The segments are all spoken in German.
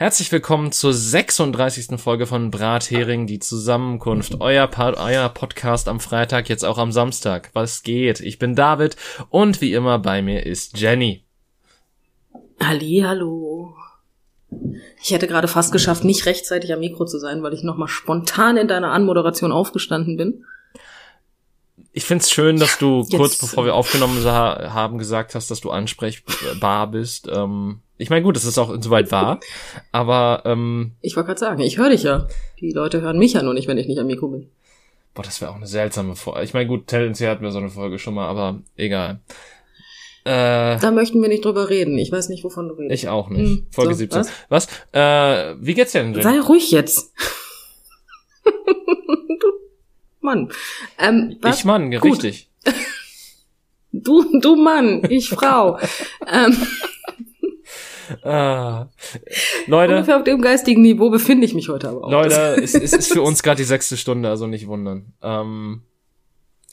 Herzlich willkommen zur 36. Folge von Brathering, die Zusammenkunft. Euer, pa euer Podcast am Freitag, jetzt auch am Samstag. Was geht? Ich bin David und wie immer bei mir ist Jenny. Halli, hallo. Ich hätte gerade fast geschafft, nicht rechtzeitig am Mikro zu sein, weil ich nochmal spontan in deiner Anmoderation aufgestanden bin. Ich find's schön, dass du Jetzt. kurz bevor wir aufgenommen haben gesagt hast, dass du ansprechbar bist. Ähm, ich meine, gut, das ist auch insoweit wahr, aber ähm, ich wollte gerade sagen, ich höre dich ja. Die Leute hören mich ja nur nicht, wenn ich nicht am Mikro bin. Boah, das wäre auch eine seltsame Folge. Ich meine, gut, tendenziell hatten wir so eine Folge schon mal, aber egal. Äh, da möchten wir nicht drüber reden. Ich weiß nicht, wovon du redest. Ich auch nicht. Hm, Folge so, 17. Was? was? Äh, wie geht's dir denn? Jen? Sei ruhig jetzt. du Mann. Ähm, was? Ich Mann, Gut. richtig. Du, du Mann, ich Frau. ähm, ah, Leute. Ungefähr auf dem geistigen Niveau befinde ich mich heute aber auch. Leute, es, es ist für uns gerade die sechste Stunde, also nicht wundern. Ähm,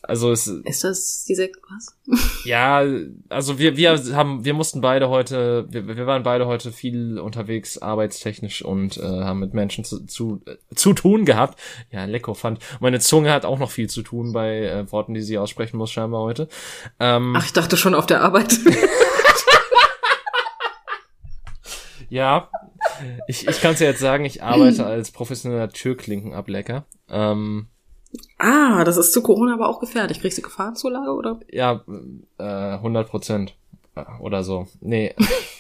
also es ist das diese was? Ja, also wir wir haben wir mussten beide heute wir, wir waren beide heute viel unterwegs arbeitstechnisch und äh, haben mit Menschen zu, zu äh, zu tun gehabt. Ja, lecker fand. Meine Zunge hat auch noch viel zu tun bei äh, Worten, die sie aussprechen muss scheinbar heute. Ähm, Ach, ich dachte schon auf der Arbeit. ja, ich ich kann es ja jetzt sagen, ich arbeite als professioneller Türklinkenablecker. Ähm, Ah, das ist zu Corona aber auch gefährlich. Kriegst du Gefahrenzulage, oder? Ja, äh, 100 Prozent. Äh, oder so. Nee.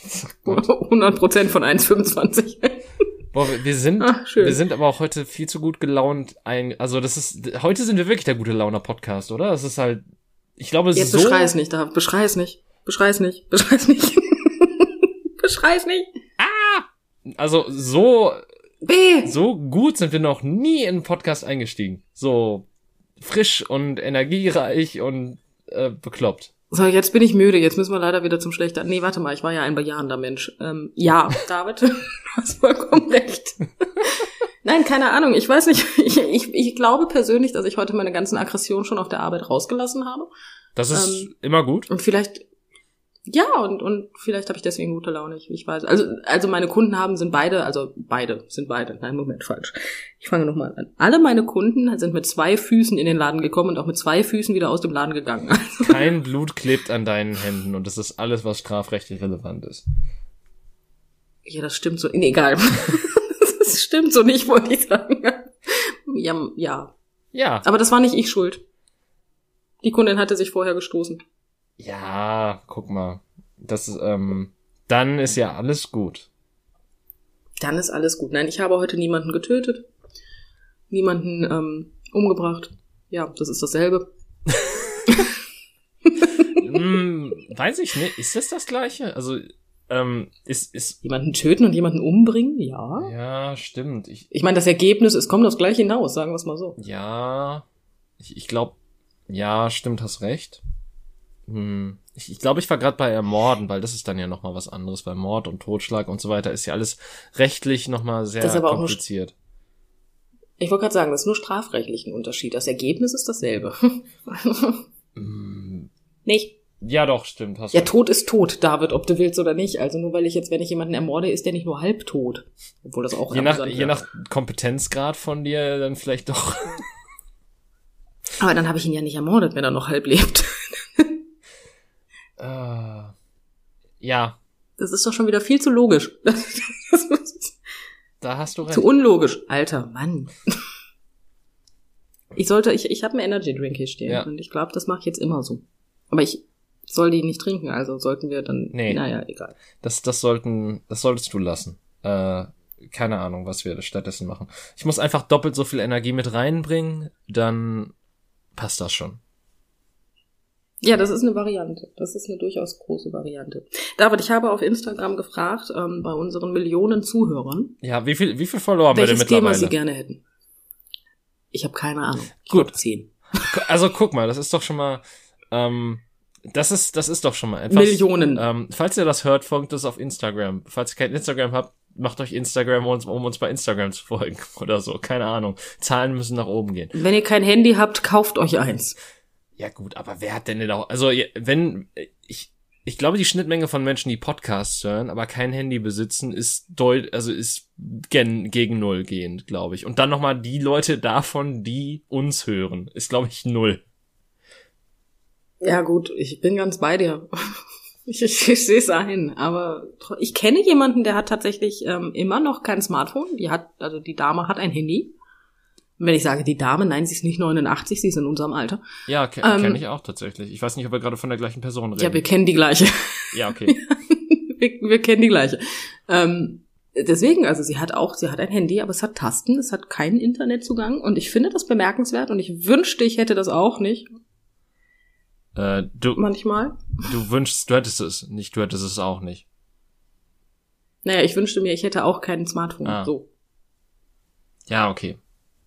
100 Prozent von 1,25. Boah, wir sind, Ach, wir sind aber auch heute viel zu gut gelaunt. Ein, also das ist, heute sind wir wirklich der gute Launer Podcast, oder? Das ist halt, ich glaube, Jetzt so. beschrei es nicht, da, beschrei es nicht, beschrei es nicht, beschrei es nicht, beschrei es nicht. Also so B. So gut sind wir noch nie in einen Podcast eingestiegen. So frisch und energiereich und äh, bekloppt. So, jetzt bin ich müde. Jetzt müssen wir leider wieder zum Schlechter. Nee, warte mal, ich war ja ein bejahender Mensch. Ähm, ja, David, du hast vollkommen recht. Nein, keine Ahnung. Ich weiß nicht. Ich, ich, ich glaube persönlich, dass ich heute meine ganzen Aggressionen schon auf der Arbeit rausgelassen habe. Das ist ähm, immer gut. Und vielleicht ja, und, und vielleicht habe ich deswegen gute Laune, ich, ich weiß. Also, also meine Kunden haben, sind beide, also beide, sind beide. Nein, Moment, falsch. Ich fange nochmal an. Alle meine Kunden sind mit zwei Füßen in den Laden gekommen und auch mit zwei Füßen wieder aus dem Laden gegangen. Also Kein Blut klebt an deinen Händen und das ist alles, was strafrechtlich relevant ist. Ja, das stimmt so. Nee, egal. das stimmt so nicht, wollte ich sagen. Ja, ja. Ja. Aber das war nicht ich schuld. Die Kundin hatte sich vorher gestoßen. Ja, guck mal. Das ist, ähm, dann ist ja alles gut. Dann ist alles gut. Nein, ich habe heute niemanden getötet, niemanden ähm, umgebracht. Ja, das ist dasselbe. hm, weiß ich nicht. Ist das das gleiche? Also ähm, ist, ist jemanden töten und jemanden umbringen? Ja. Ja, stimmt. Ich, ich meine, das Ergebnis, es kommt aufs gleiche hinaus, sagen wir es mal so. Ja, ich, ich glaube, ja, stimmt, hast recht. Hm. Ich, ich glaube, ich war gerade bei Ermorden, weil das ist dann ja nochmal was anderes, weil Mord und Totschlag und so weiter ist ja alles rechtlich nochmal sehr das ist aber kompliziert. ich wollte gerade sagen, das ist nur strafrechtlich ein Unterschied. Das Ergebnis ist dasselbe. mm. Nicht? Ja, doch, stimmt. Hast ja, Tod ist tot, David, ob du willst oder nicht. Also nur weil ich jetzt, wenn ich jemanden ermorde, ist der nicht nur halbtot. Obwohl das auch je nach, je nach Kompetenzgrad von dir dann vielleicht doch. Aber dann habe ich ihn ja nicht ermordet, wenn er noch halb lebt. Äh, ja. Das ist doch schon wieder viel zu logisch. da hast du recht. Zu unlogisch. Alter, Mann. Ich sollte, ich, ich habe einen Energy Drink hier stehen ja. und ich glaube, das mache ich jetzt immer so. Aber ich soll die nicht trinken, also sollten wir dann. Nee. Naja, egal. Das, das sollten, das solltest du lassen. Äh, keine Ahnung, was wir stattdessen machen. Ich muss einfach doppelt so viel Energie mit reinbringen, dann passt das schon. Ja, das ist eine Variante. Das ist eine durchaus große Variante. David, ich habe auf Instagram gefragt, ähm, bei unseren Millionen Zuhörern. Ja, wie viel, wie viel Follower haben wir denn mittlerweile? Thema sie gerne hätten. Ich habe keine Ahnung. Ich Gut. Zehn. Also guck mal, das ist doch schon mal, ähm, das ist, das ist doch schon mal etwas. Millionen. Ähm, falls ihr das hört, folgt das auf Instagram. Falls ihr kein Instagram habt, macht euch Instagram, uns, um uns bei Instagram zu folgen oder so. Keine Ahnung. Zahlen müssen nach oben gehen. Wenn ihr kein Handy habt, kauft euch eins. Ja gut, aber wer hat denn denn auch, also wenn, ich, ich glaube, die Schnittmenge von Menschen, die Podcasts hören, aber kein Handy besitzen, ist deut also ist gen gegen null gehend, glaube ich. Und dann nochmal die Leute davon, die uns hören, ist, glaube ich, null. Ja, gut, ich bin ganz bei dir. Ich, ich, ich sehe es ein, aber ich kenne jemanden, der hat tatsächlich ähm, immer noch kein Smartphone. Die hat, also die Dame hat ein Handy. Wenn ich sage die Dame, nein, sie ist nicht 89, sie ist in unserem Alter. Ja, ke ähm, kenne ich auch tatsächlich. Ich weiß nicht, ob wir gerade von der gleichen Person reden. Ja, wir kennen die gleiche. Ja, okay. wir, wir kennen die gleiche. Ähm, deswegen, also sie hat auch, sie hat ein Handy, aber es hat Tasten, es hat keinen Internetzugang und ich finde das bemerkenswert und ich wünschte, ich hätte das auch nicht. Äh, du, Manchmal. Du wünschst, du hättest es, nicht, du hättest es auch nicht. Naja, ich wünschte mir, ich hätte auch kein Smartphone. Ah. So. Ja, okay.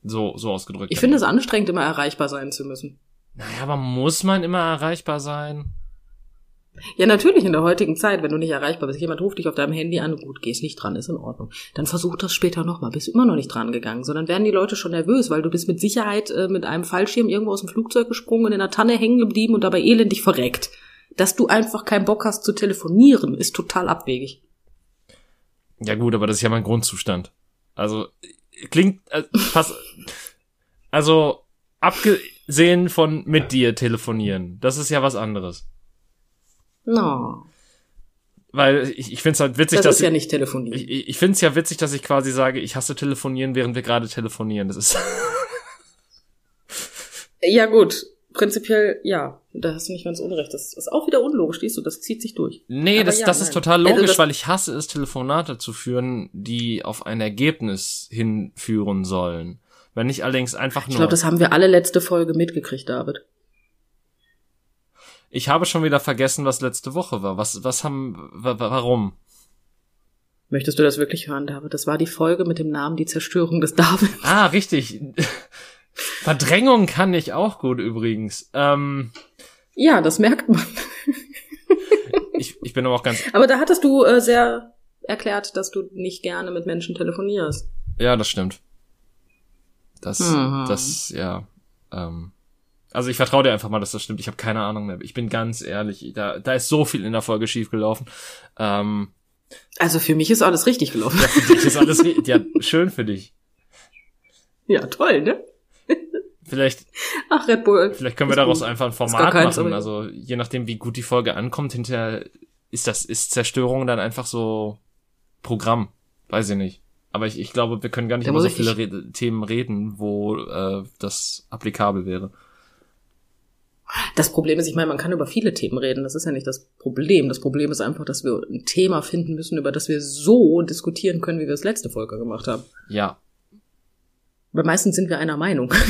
So, so ausgedrückt. Ich finde es anstrengend, immer erreichbar sein zu müssen. Naja, aber muss man immer erreichbar sein? Ja, natürlich in der heutigen Zeit, wenn du nicht erreichbar bist. Jemand ruft dich auf deinem Handy an, gut, gehst nicht dran, ist in Ordnung. Dann versuch das später nochmal, bist immer noch nicht dran gegangen, sondern werden die Leute schon nervös, weil du bist mit Sicherheit äh, mit einem Fallschirm irgendwo aus dem Flugzeug gesprungen und in der Tanne hängen geblieben und dabei elendig verreckt. Dass du einfach keinen Bock hast zu telefonieren, ist total abwegig. Ja gut, aber das ist ja mein Grundzustand. Also klingt äh, fast also abgesehen von mit dir telefonieren, das ist ja was anderes. No. Weil ich, ich finde es halt witzig, das dass. ist ja nicht telefonieren. Ich, ich finde es ja witzig, dass ich quasi sage, ich hasse telefonieren, während wir gerade telefonieren. Das ist. ja, gut. Prinzipiell, ja. Da hast du nicht ganz unrecht. Das ist auch wieder unlogisch, siehst du, das zieht sich durch. Nee, Aber das, ja, das ist total also logisch, also weil ich hasse es, Telefonate zu führen, die auf ein Ergebnis hinführen sollen. Wenn ich allerdings einfach nur. Ich glaube, das haben wir alle letzte Folge mitgekriegt, David. Ich habe schon wieder vergessen, was letzte Woche war. Was, was haben, warum? Möchtest du das wirklich hören, David? Das war die Folge mit dem Namen Die Zerstörung des David. Ah, richtig. Verdrängung kann ich auch gut übrigens. Ähm, ja, das merkt man. ich, ich bin aber auch ganz. Aber da hattest du äh, sehr erklärt, dass du nicht gerne mit Menschen telefonierst. Ja, das stimmt. Das, mhm. das, ja. Ähm, also ich vertraue dir einfach mal, dass das stimmt. Ich habe keine Ahnung mehr. Ich bin ganz ehrlich, da, da ist so viel in der Folge schiefgelaufen. Ähm, also für mich ist alles richtig gelaufen. Ja, für dich ist alles ja schön für dich. Ja, toll, ne? Vielleicht. Ach, Red Bull. Vielleicht können wir daraus einfach ein Format machen. Also je nachdem, wie gut die Folge ankommt, hinterher ist das ist Zerstörung dann einfach so Programm. Weiß ich nicht. Aber ich, ich glaube, wir können gar nicht da über so viele Re Themen reden, wo äh, das applikabel wäre. Das Problem ist, ich meine, man kann über viele Themen reden. Das ist ja nicht das Problem. Das Problem ist einfach, dass wir ein Thema finden müssen, über das wir so diskutieren können, wie wir es letzte Folge gemacht haben. Ja. Weil meistens sind wir einer Meinung.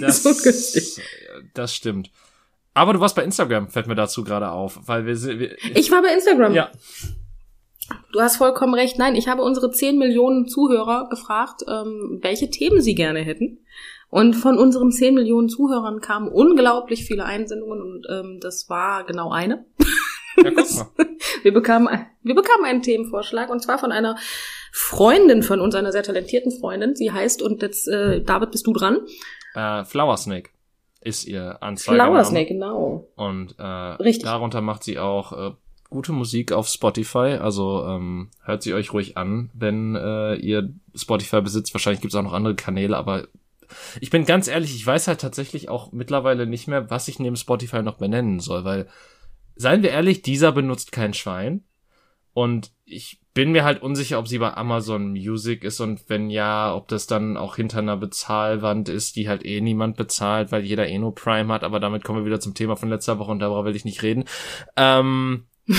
Das, so das stimmt. Aber du warst bei Instagram, fällt mir dazu gerade auf, weil wir, wir Ich war bei Instagram. Ja. Du hast vollkommen recht. Nein, ich habe unsere 10 Millionen Zuhörer gefragt, ähm, welche Themen sie gerne hätten. Und von unseren 10 Millionen Zuhörern kamen unglaublich viele Einsendungen und ähm, das war genau eine. Ja, guck mal. wir, bekamen, wir bekamen einen Themenvorschlag und zwar von einer Freundin von uns, einer sehr talentierten Freundin. Sie heißt, und jetzt, äh, David, bist du dran? Äh, Flower Snake ist ihr Anzeige. Flower Snake, genau. Und äh, Richtig. darunter macht sie auch äh, gute Musik auf Spotify. Also ähm, hört sie euch ruhig an, wenn äh, ihr Spotify besitzt. Wahrscheinlich gibt es auch noch andere Kanäle, aber ich bin ganz ehrlich, ich weiß halt tatsächlich auch mittlerweile nicht mehr, was ich neben Spotify noch benennen soll, weil, seien wir ehrlich, dieser benutzt kein Schwein. Und ich bin mir halt unsicher, ob sie bei Amazon Music ist und wenn ja, ob das dann auch hinter einer Bezahlwand ist, die halt eh niemand bezahlt, weil jeder eh nur Prime hat, aber damit kommen wir wieder zum Thema von letzter Woche und darüber will ich nicht reden. Ähm,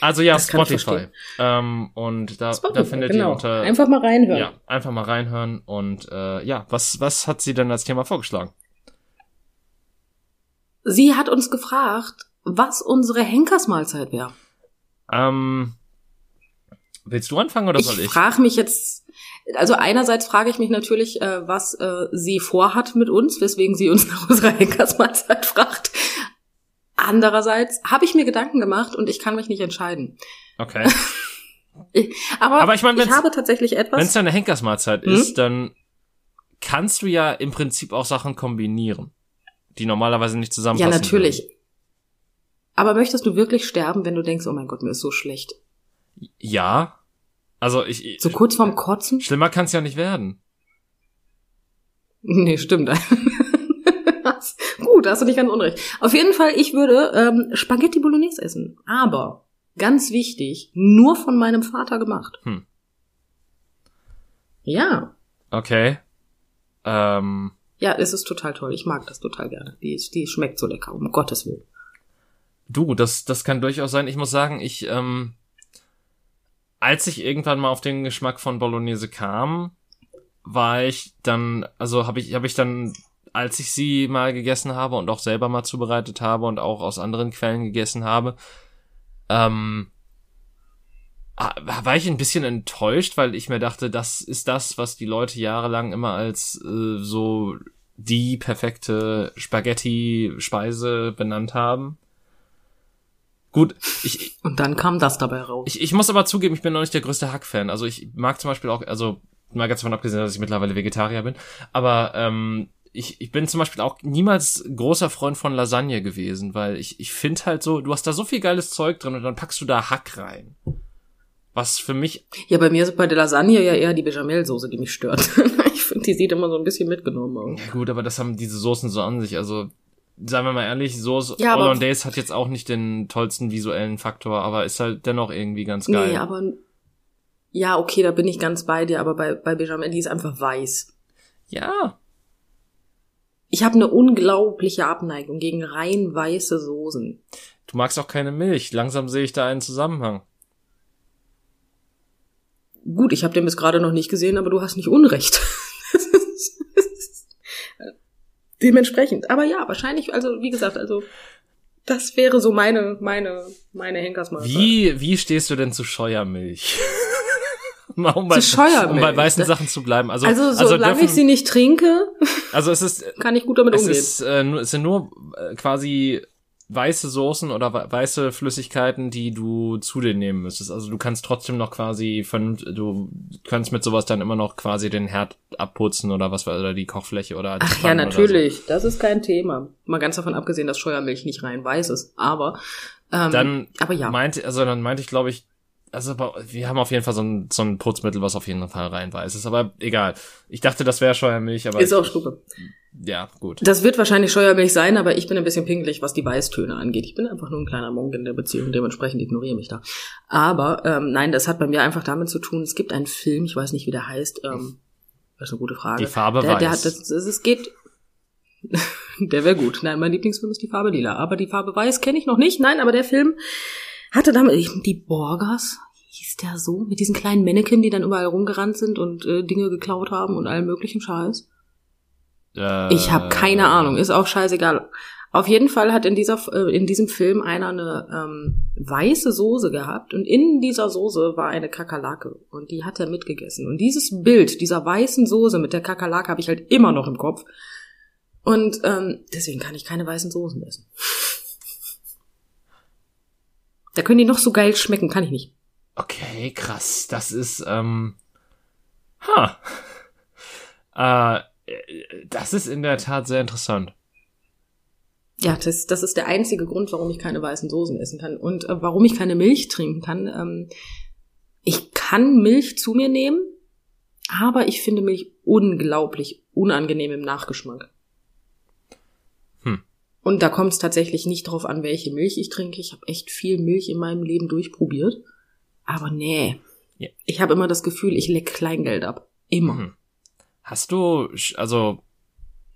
also ja, Spotify. Ähm, und da, Spotify, da findet genau. ihr unter. Einfach mal reinhören. Ja, einfach mal reinhören. Und äh, ja, was, was hat sie denn als Thema vorgeschlagen? Sie hat uns gefragt, was unsere Henkersmahlzeit wäre. Ähm, willst du anfangen oder soll ich? Ich frage mich jetzt, also einerseits frage ich mich natürlich, äh, was äh, sie vorhat mit uns, weswegen sie uns nach unserer Henkersmahlzeit fragt. Andererseits habe ich mir Gedanken gemacht und ich kann mich nicht entscheiden. Okay. aber, aber ich, mein, ich habe tatsächlich etwas. Wenn es eine Henkersmahlzeit hm? ist, dann kannst du ja im Prinzip auch Sachen kombinieren, die normalerweise nicht zusammenpassen. Ja, natürlich. Würden. Aber möchtest du wirklich sterben, wenn du denkst, oh mein Gott, mir ist so schlecht? Ja. Also ich. So kurz vorm Kotzen? Schlimmer kann es ja nicht werden. Nee, stimmt. Gut, da hast du nicht ganz unrecht. Auf jeden Fall, ich würde ähm, Spaghetti Bolognese essen. Aber, ganz wichtig, nur von meinem Vater gemacht. Hm. Ja. Okay. Ähm, Ja, es ist total toll. Ich mag das total gerne. Die, die schmeckt so lecker, um Gottes Willen. Du, das, das kann durchaus sein. Ich muss sagen, ich, ähm, als ich irgendwann mal auf den Geschmack von Bolognese kam, war ich dann, also habe ich, habe ich dann, als ich sie mal gegessen habe und auch selber mal zubereitet habe und auch aus anderen Quellen gegessen habe, ähm, war ich ein bisschen enttäuscht, weil ich mir dachte, das ist das, was die Leute jahrelang immer als äh, so die perfekte Spaghetti-Speise benannt haben. Gut, ich, Und dann kam das dabei raus. ich, ich muss aber zugeben, ich bin noch nicht der größte Hack-Fan. Also ich mag zum Beispiel auch, also mal ganz davon abgesehen, dass ich mittlerweile Vegetarier bin, aber ähm, ich, ich bin zum Beispiel auch niemals großer Freund von Lasagne gewesen, weil ich, ich finde halt so, du hast da so viel geiles Zeug drin und dann packst du da Hack rein. Was für mich, ja, bei mir ist bei der Lasagne ja eher die Bechamelsoße, die mich stört. ich finde, die sieht immer so ein bisschen mitgenommen aus. gut, aber das haben diese Soßen so an sich, also seien wir mal ehrlich, Soße Ja, Hollandaise hat jetzt auch nicht den tollsten visuellen Faktor, aber ist halt dennoch irgendwie ganz geil. Nee, aber ja, okay, da bin ich ganz bei dir, aber bei, bei Bechamel, die ist einfach weiß. ja, Ich habe eine unglaubliche Abneigung gegen rein weiße Soßen. du magst auch keine Milch. Langsam sehe ich da einen Zusammenhang. Gut, ich habe den bis gerade noch nicht gesehen, aber du hast nicht Unrecht. Dementsprechend. Aber ja, wahrscheinlich, also wie gesagt, also das wäre so meine, meine, meine Henkersmahlzeit. Wie, wie stehst du denn zu Scheuermilch? Mal um bei, Zu Scheuermilch? um bei weißen Sachen zu bleiben. Also, Also solange dürfen- ich sie nicht trinke, also es ist, kann ich gut damit es umgehen. ist, äh, es sind nur äh, quasi weiße Soßen oder we- weiße Flüssigkeiten, die du zu dir nehmen müsstest. Also du kannst trotzdem noch quasi von, du kannst mit sowas dann immer noch quasi den Herd abputzen oder was oder die Kochfläche oder Ach ja, natürlich. Das ist kein Thema. Mal ganz davon abgesehen, dass Scheuermilch nicht rein weiß ist. Aber, ähm, So. Dann aber ja. meinte, also dann meinte ich, glaube ich, also wir haben auf jeden Fall so ein, so ein Putzmittel, was auf jeden Fall rein weiß ist. Aber egal. Ich dachte, das wäre Scheuermilch, aber ist auch Schnuppe. ja, gut. Das wird wahrscheinlich Scheuermilch sein, aber ich bin ein bisschen pingelig, was die Weißtöne angeht. Ich bin einfach nur ein kleiner Monk in der Beziehung, dementsprechend ignoriere mich da. Aber ähm, nein, das hat bei mir einfach damit zu tun, es gibt einen Film, ich weiß nicht, wie der heißt, ähm, das ist eine gute Frage. Die Farbe der, der weiß. hat, das, das, es geht, der wäre gut. Nein, mein Lieblingsfilm ist die Farbe lila, aber die Farbe weiß kenne ich noch nicht. Nein, aber der Film hatte damit, die Borgers, hieß der so, mit diesen kleinen Mannequin, die dann überall rumgerannt sind und äh, Dinge geklaut haben und allem möglichen Scheiß. Äh, Ich habe keine Ahnung, ist auch scheißegal. Auf jeden Fall hat in dieser äh, in diesem Film einer eine ähm, weiße Soße gehabt und in dieser Soße war eine Kakerlake und die hat er mitgegessen und dieses Bild dieser weißen Soße mit der Kakerlake habe ich halt immer noch im Kopf und ähm, deswegen kann ich keine weißen Soßen essen. Da können die noch so geil schmecken, kann ich nicht. Okay, krass. Das ist, ähm, ha. Äh, das ist in der Tat sehr interessant. Ja, das, das ist der einzige Grund, warum ich keine weißen Soßen essen kann. Und äh, warum ich keine Milch trinken kann. Ähm, ich kann Milch zu mir nehmen, aber ich finde Milch unglaublich unangenehm im Nachgeschmack. Und da kommt es tatsächlich nicht drauf an, welche Milch ich trinke. Ich habe echt viel Milch in meinem Leben durchprobiert. Aber nee. Ja. Ich habe immer das Gefühl, ich leck Kleingeld ab. Immer. Mhm. Hast du, also,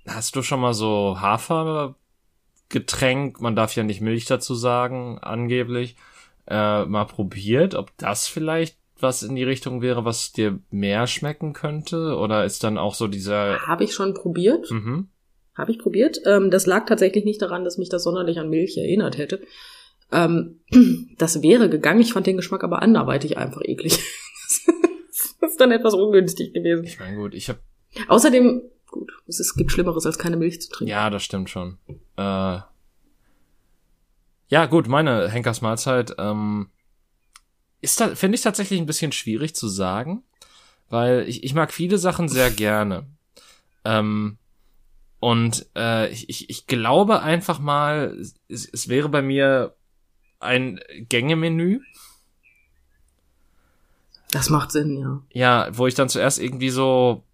hast du schon mal so Hafergetränk, man darf ja nicht Milch dazu sagen, angeblich, äh, mal probiert, ob das vielleicht was in die Richtung wäre, was dir mehr schmecken könnte? Oder ist dann auch so dieser, Habe ich schon probiert. mhm. Habe ich probiert. Ähm, das lag tatsächlich nicht daran, dass mich das sonderlich an Milch erinnert hätte. Ähm, das wäre gegangen. Ich fand den Geschmack aber anderweitig einfach eklig. das ist dann etwas ungünstig gewesen. ich meine, gut, ich habe Außerdem, gut, es, ist, gibt Schlimmeres, als keine Milch zu trinken. Ja, das stimmt schon. Äh, ja, gut, meine Henkers Mahlzeit ähm, ist da finde ich tatsächlich ein bisschen schwierig zu sagen, weil ich, ich mag viele Sachen sehr gerne. Ähm, und äh, ich, ich, ich glaube einfach mal, es, es wäre bei mir ein Gängemenü. Das macht Sinn, ja. Ja, wo ich dann zuerst irgendwie so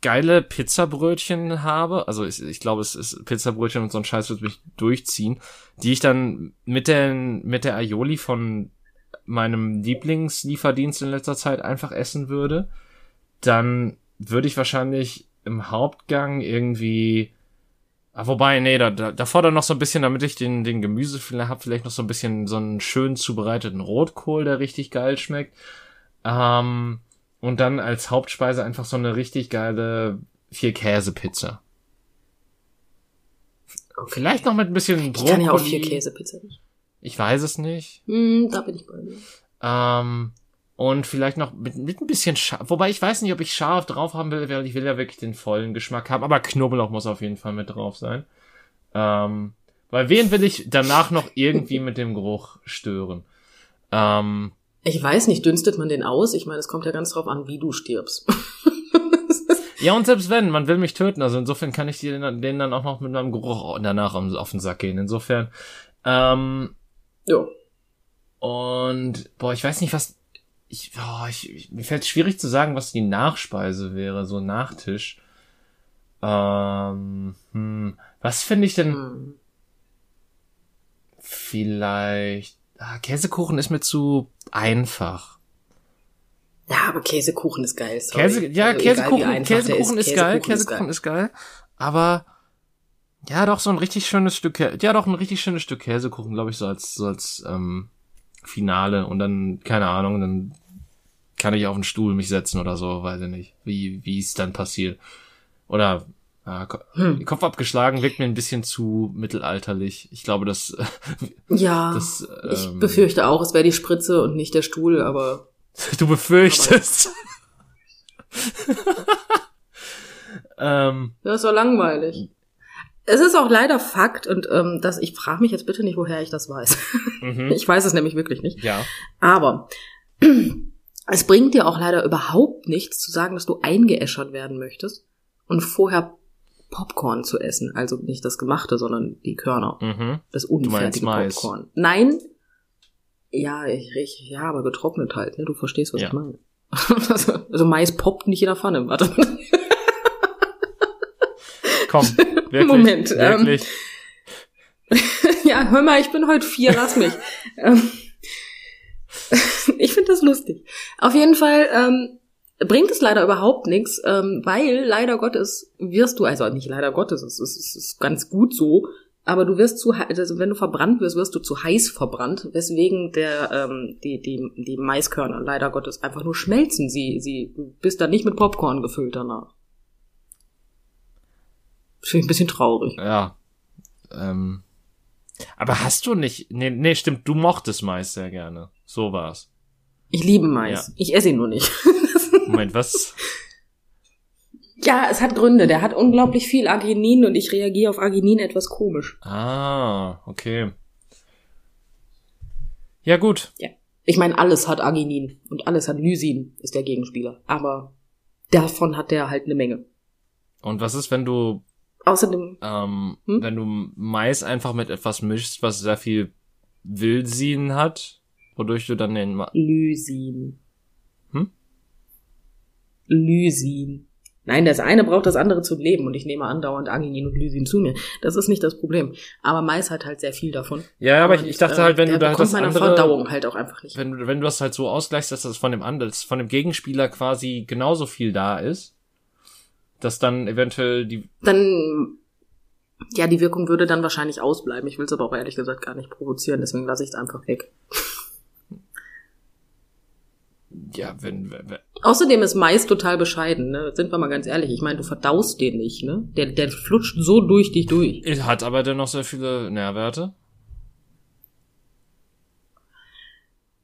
geile Pizzabrötchen habe, also ich, ich glaube, es ist Pizzabrötchen und so ein Scheiß wird mich durchziehen, die ich dann mit der mit der Aioli von meinem Lieblingslieferdienst in letzter Zeit einfach essen würde, dann würde ich wahrscheinlich im Hauptgang irgendwie Ah, wobei, nee, da, da, davor dann noch so ein bisschen, damit ich den, den Gemüse habe, vielleicht noch so ein bisschen so einen schön zubereiteten Rotkohl, der richtig geil schmeckt. Ähm, und dann als Hauptspeise einfach so eine richtig geile Vier-Käse-Pizza. Okay. Vielleicht noch mit ein bisschen Brokkoli. Ich kann ja auch Vier-Käse-Pizza nicht. Ich weiß es nicht. Mm, da bin ich bei dir. Ähm, und vielleicht noch mit, mit ein bisschen scharf. Wobei ich weiß nicht, ob ich scharf drauf haben will, weil ich will ja wirklich den vollen Geschmack haben. Aber Knoblauch muss auf jeden Fall mit drauf sein. Ähm, weil wen will ich danach noch irgendwie mit dem Geruch stören? Ähm, ich weiß nicht, dünstet man den aus? Ich meine, es kommt ja ganz drauf an, wie du stirbst. ja, und selbst wenn, man will mich töten, also insofern kann ich den, den dann auch noch mit meinem Geruch danach auf den Sack gehen. Insofern, ähm, ja. Und, boah, ich weiß nicht, was, ich, oh, ich, mir fällt schwierig zu sagen, was die Nachspeise wäre, so Nachtisch. Ähm, hm, was finde ich denn? Hm. Vielleicht. Ah, Käsekuchen ist mir zu einfach. Ja, aber Käsekuchen ist geil. Sorry. Käse, ja, also Käsekuchen, Käsekuchen ist, ist, geil, Käsekuchen ist geil. Aber ja, doch so ein richtig schönes Stück, ja, doch ein richtig schönes Stück Käsekuchen, glaube ich, so als so als ähm, Finale und dann keine Ahnung, dann kann ich auf den Stuhl mich setzen oder so, weiß ich nicht, wie wie es dann passiert. Oder äh, hm. Kopf abgeschlagen wirkt mir ein bisschen zu mittelalterlich. Ich glaube, dass ja, das, ähm, ich befürchte auch, es wäre die Spritze und nicht der Stuhl, aber du befürchtest. ähm, das doch langweilig. Es ist auch leider Fakt und ähm, dass ich frage mich jetzt bitte nicht, woher ich das weiß. Mhm. Ich weiß es nämlich wirklich nicht. Ja. Aber es bringt dir auch leider überhaupt nichts zu sagen, dass du eingeäschert werden möchtest und vorher Popcorn zu essen. Also nicht das Gemachte, sondern die Körner. Mhm. Das unfertige Popcorn. Nein. Ja, ich, ich, ja, aber getrocknet halt, ne? Du verstehst, was ja. ich meine. also, also Mais poppt nicht in der Pfanne. Warte. Komm, wirklich, Moment. Ähm, wirklich. Ähm, ja, hör mal, ich bin heute vier, lass mich. Ich finde das lustig. Auf jeden Fall ähm, bringt es leider überhaupt nichts, ähm, weil leider Gottes wirst du, also nicht leider Gottes, es ist, es ist ganz gut so, aber du wirst zu, also wenn du verbrannt wirst, wirst du zu heiß verbrannt, weswegen der ähm, die die die Maiskörner leider Gottes einfach nur schmelzen. Sie sie du bist dann nicht mit Popcorn gefüllt danach. Finde ich ein bisschen traurig. Ja. Ähm. Aber hast du nicht. Nee, nee, stimmt, du mochtest Mais sehr gerne. So war's. Ich liebe Mais. Ja. Ich esse ihn nur nicht. Moment, was? Ja, es hat Gründe. Der hat unglaublich viel Arginin und ich reagiere auf Arginin etwas komisch. Ah, okay. Ja, gut. Ja. Ich meine, alles hat Arginin und alles hat Lysin, ist der Gegenspieler. Aber davon hat der halt eine Menge. Und was ist, wenn du Außerdem. Ähm, hm? Wenn du Mais einfach mit etwas mischst, was sehr viel Wilsin hat, wodurch du dann den Ma Lysin. Hm? Lysin. Nein, das eine braucht das andere zum Leben und ich nehme andauernd Arginin und Lysin zu mir. Das ist nicht das Problem. Aber Mais hat halt sehr viel davon. Ja, aber und, ich, ich dachte halt, wenn äh, du da halt das meiner andere, Verdauung halt auch einfach nicht. Wenn du, wenn du das halt so ausgleichst, dass das von dem anderen, von dem Gegenspieler quasi genauso viel da ist, dass dann eventuell die. Dann, ja, die Wirkung würde dann wahrscheinlich ausbleiben. Ich will es aber auch ehrlich gesagt gar nicht provozieren, deswegen lasse ich es einfach weg. Ja, wenn, wenn, wenn. Außerdem ist Mais total bescheiden, ne? Sind wir mal ganz ehrlich. Ich meine, du verdaust den nicht, ne? Der, der flutscht so durch dich durch. Hat aber dennoch sehr viele Nährwerte.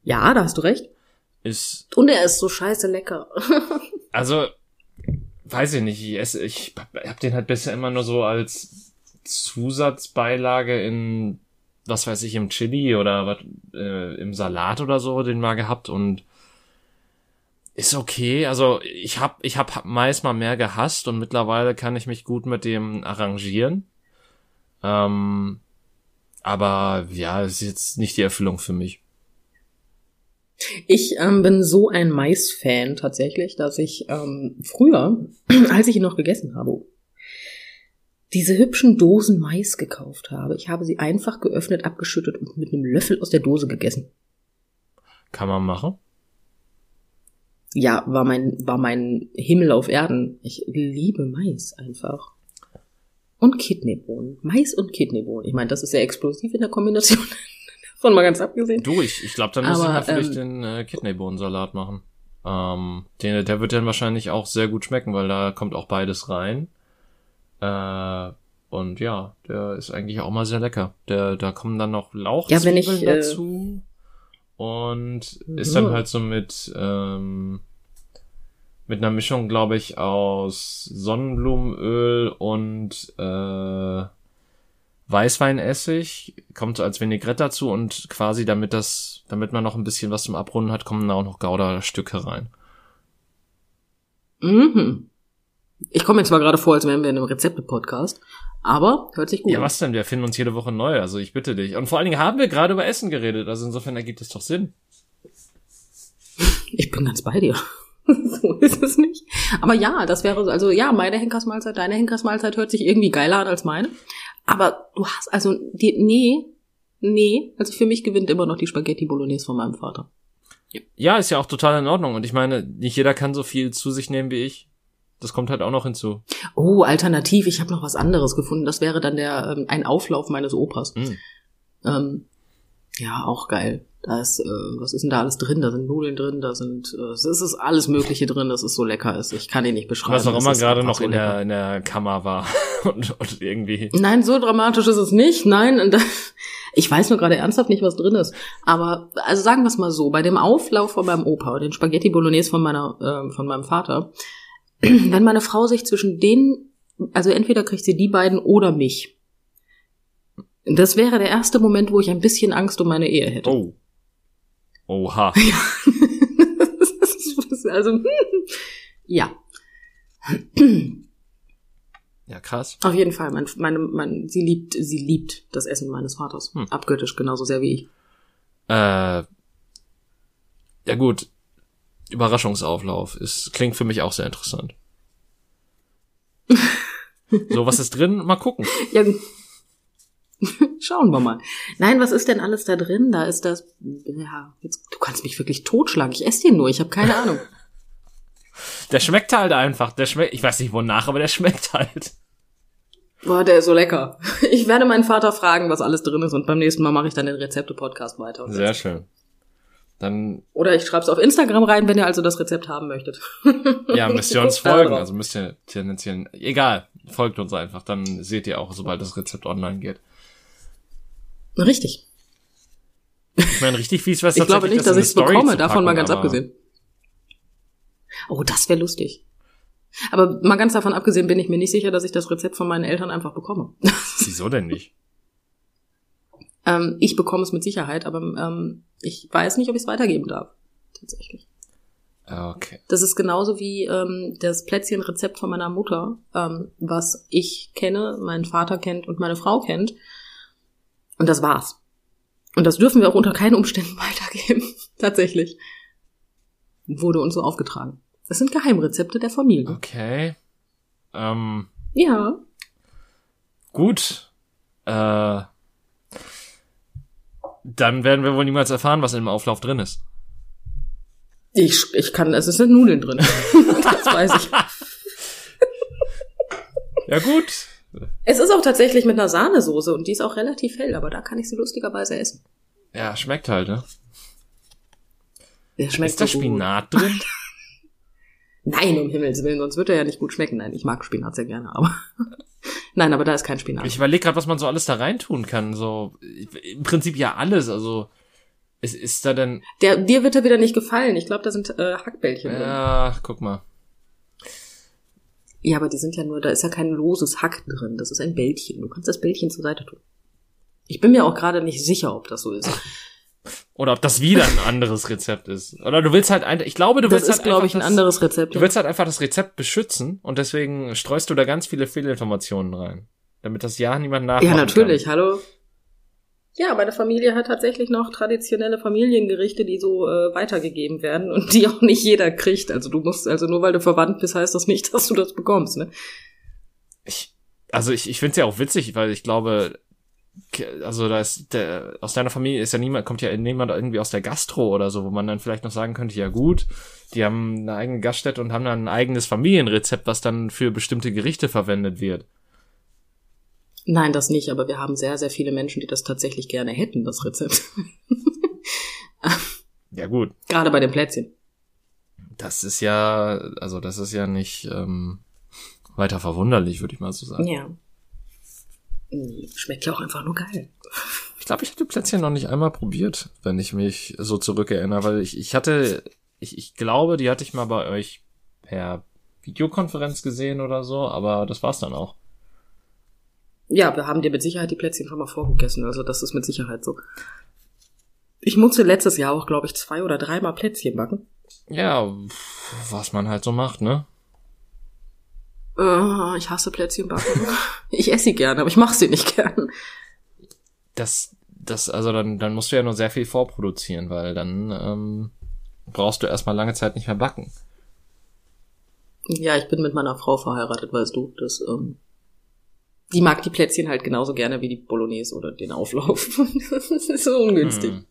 Ja, da hast du recht. Ist. Und er ist so scheiße lecker. also, weiß ich nicht, ich esse, ich hab den halt bisher immer nur so als Zusatzbeilage in, was weiß ich, im Chili oder was, äh, im Salat oder so den mal gehabt und ist okay. Also ich hab, ich hab meist mal mehr gehasst und mittlerweile kann ich mich gut mit dem arrangieren. Ähm, Aber ja, ist jetzt nicht die Erfüllung für mich. Ich ähm, bin so ein Mais-Fan tatsächlich, dass ich ähm, früher, als ich ihn noch gegessen habe, diese hübschen Dosen Mais gekauft habe. Ich habe sie einfach geöffnet, abgeschüttet und mit einem Löffel aus der Dose gegessen. Kann man machen? Ja, war mein, war mein Himmel auf Erden. Ich liebe Mais einfach. Und Kidneybohnen. Mais und Kidneybohnen. Ich meine, das ist sehr explosiv in der Kombination. Von mal ganz abgesehen. Du, ich, ich glaube, dann muss ich natürlich ähm, den äh, Kidneybohnensalat machen. Ähm, den, der wird dann wahrscheinlich auch sehr gut schmecken, weil da kommt auch beides rein. Äh, und ja, der ist eigentlich auch mal sehr lecker. Der, da kommen dann noch Ja, wenn ich, Lauchzwiebeln äh, dazu. Und ist dann Ja. halt so mit, ähm, mit einer Mischung, glaube ich, aus Sonnenblumenöl und äh, Weißweinessig. Kommt so als Vinaigrette dazu und quasi damit das, damit man noch ein bisschen was zum Abrunden hat, kommen da auch noch Gouda-Stücke rein. Mhm. Ich komme mir zwar gerade vor, als wären wir in einem Rezepte-Podcast, aber hört sich gut Ja, an. was denn? Wir finden uns jede Woche neu, also ich bitte dich. Und vor allen Dingen haben wir gerade über Essen geredet, also insofern ergibt es doch Sinn. Ich bin ganz bei dir. so ist es nicht. Aber ja, das wäre, also ja, meine Henkersmahlzeit, deine Henkersmahlzeit hört sich irgendwie geiler an als meine. Aber du hast, also, die, nee, nee, also für mich gewinnt immer noch die Spaghetti Bolognese von meinem Vater. Ja, ist ja auch total in Ordnung. Und ich meine, nicht jeder kann so viel zu sich nehmen wie ich. Das kommt halt auch noch hinzu. Oh, alternativ, ich habe noch was anderes gefunden. Das wäre dann der, ähm, ein Auflauf meines Opas. Mm. Ähm, ja, auch geil. Da ist, äh, was ist denn da alles drin? Da sind Nudeln drin, da sind, äh, es ist alles Mögliche drin, dass es so lecker ist. Ich kann ihn nicht beschreiben. Was auch immer gerade noch so in der, in der Kammer war. und, und irgendwie. Nein, so dramatisch ist es nicht. Nein, ich weiß nur gerade ernsthaft nicht, was drin ist. Aber also sagen wir es mal so: Bei dem Auflauf von meinem Opa den Spaghetti Bolognese von meiner, äh, von meinem Vater, wenn meine Frau sich zwischen denen, also entweder kriegt sie die beiden oder mich. Das wäre der erste Moment, wo ich ein bisschen Angst um meine Ehe hätte. Oh. Oha. also ja. Ja, krass. Auf jeden Fall. Mein, meine, mein, sie liebt, sie liebt das Essen meines Vaters. Hm. Abgöttisch genauso sehr wie ich. Äh, ja gut. Überraschungsauflauf. ist klingt für mich auch sehr interessant. so, was ist drin? Mal gucken. Ja, schauen wir mal. Nein, was ist denn alles da drin? Da ist das. Ja, jetzt, du kannst mich wirklich totschlagen. Ich esse den nur. Ich habe keine Ahnung. Der schmeckt halt einfach. Der schmeckt, ich weiß nicht wonach, aber der schmeckt halt. Boah, der ist so lecker. Ich werde meinen Vater fragen, was alles drin ist, und beim nächsten Mal mache ich dann den Rezepte-Podcast weiter. und Sehr schön. Dann, Oder ich schreibe es auf Instagram rein, wenn ihr also das Rezept haben möchtet. ja, müsst ihr uns folgen. Also müsst ihr tendenziell, egal, folgt uns einfach. Dann seht ihr auch, sobald das Rezept online geht. Richtig. Ich meine, richtig fies wäre Ich glaube nicht, dass ich es bekomme, davon mal ganz abgesehen. Oh, das wäre lustig. Aber mal ganz davon abgesehen bin ich mir nicht sicher, dass ich das Rezept von meinen Eltern einfach bekomme. Wieso denn nicht? ähm, ich bekomme es mit Sicherheit, aber ähm, ich weiß nicht, ob ich es weitergeben darf. Tatsächlich. Okay. Das ist genauso wie ähm, das Plätzchenrezept von meiner Mutter, ähm, was ich kenne, mein Vater kennt und meine Frau kennt. Und das war's. Und das dürfen wir auch unter keinen Umständen weitergeben. Tatsächlich. Wurde uns so aufgetragen. Das sind Geheimrezepte der Familie. Okay. Ähm, Ja. gut. Äh, dann werden wir wohl niemals erfahren, was im Auflauf drin ist. Ich, ich kann, es sind Nudeln drin. das weiß ich. Ja gut. Es ist auch tatsächlich mit einer Sahnesoße und die ist auch relativ hell, aber da kann ich sie lustigerweise essen. Ja, schmeckt halt, ne? Der schmeckt ist da so gut. Spinat drin? Nein, um Himmels Willen, sonst wird er ja nicht gut schmecken. Nein, ich mag Spinat sehr gerne, aber nein, aber da ist kein Spinat. Ich überlege gerade, was man so alles da reintun kann. So im Prinzip ja alles. Also es ist da denn. Der, dir wird er wieder nicht gefallen. Ich glaube, da sind äh, Hackbällchen drin. Ja, guck mal. Ja, aber die sind ja nur, da ist ja kein loses Hack drin. Das ist ein Bällchen. Du kannst das Bällchen zur Seite tun. Ich bin mir auch gerade nicht sicher, ob das so ist. Oder ob das wieder ein anderes Rezept ist. Oder du willst halt ein, ich glaube, du Das willst ist, halt glaube einfach ich, ein das, anderes Rezept. Du willst halt einfach das Rezept beschützen und deswegen streust du da ganz viele Fehlinformationen rein. Damit das ja niemand nachmachen ja, natürlich. Hallo. Ja, meine Familie hat tatsächlich noch traditionelle Familiengerichte, die so äh, weitergegeben werden und die auch nicht jeder kriegt. Also du musst, also nur weil du verwandt bist, heißt das nicht, dass du das bekommst, ne? Ich, also ich, ich finde es ja auch witzig, weil ich glaube, also da ist der, aus deiner Familie ist ja niemand, kommt ja niemand irgendwie aus der Gastro oder so, wo man dann vielleicht noch sagen könnte, ja gut, die haben eine eigene Gaststätte und haben dann ein eigenes Familienrezept, was dann für bestimmte Gerichte verwendet wird. Nein, das nicht, aber wir haben sehr, sehr viele Menschen, die das tatsächlich gerne hätten, das Rezept. ja, gut. Gerade bei den Plätzchen. Das ist ja, also das ist ja nicht ähm, weiter verwunderlich, würde ich mal so sagen. Ja. Schmeckt ja auch einfach nur geil. Ich glaube, ich hatte Plätzchen noch nicht einmal probiert, wenn ich mich so zurückerinnere, weil ich, ich hatte, ich, ich glaube, die hatte ich mal bei euch per Videokonferenz gesehen oder so, aber das war's dann auch. Ja, wir haben dir mit Sicherheit die Plätzchen schon mal vorgegessen, also das ist mit Sicherheit so. Ich musste letztes Jahr auch, glaube ich, zwei oder dreimal Plätzchen backen. Ja, was man halt so macht, ne? Uh, ich hasse Plätzchen backen. ich esse sie gerne, aber ich mache sie nicht gern. Das, das, also dann, dann musst du ja nur sehr viel vorproduzieren, weil dann ähm, brauchst du erstmal lange Zeit nicht mehr backen. Ja, ich bin mit meiner Frau verheiratet, weißt du. Das ähm, die mag die Plätzchen halt genauso gerne wie die Bolognese oder den Auflauf. das ist so ungünstig. Hm.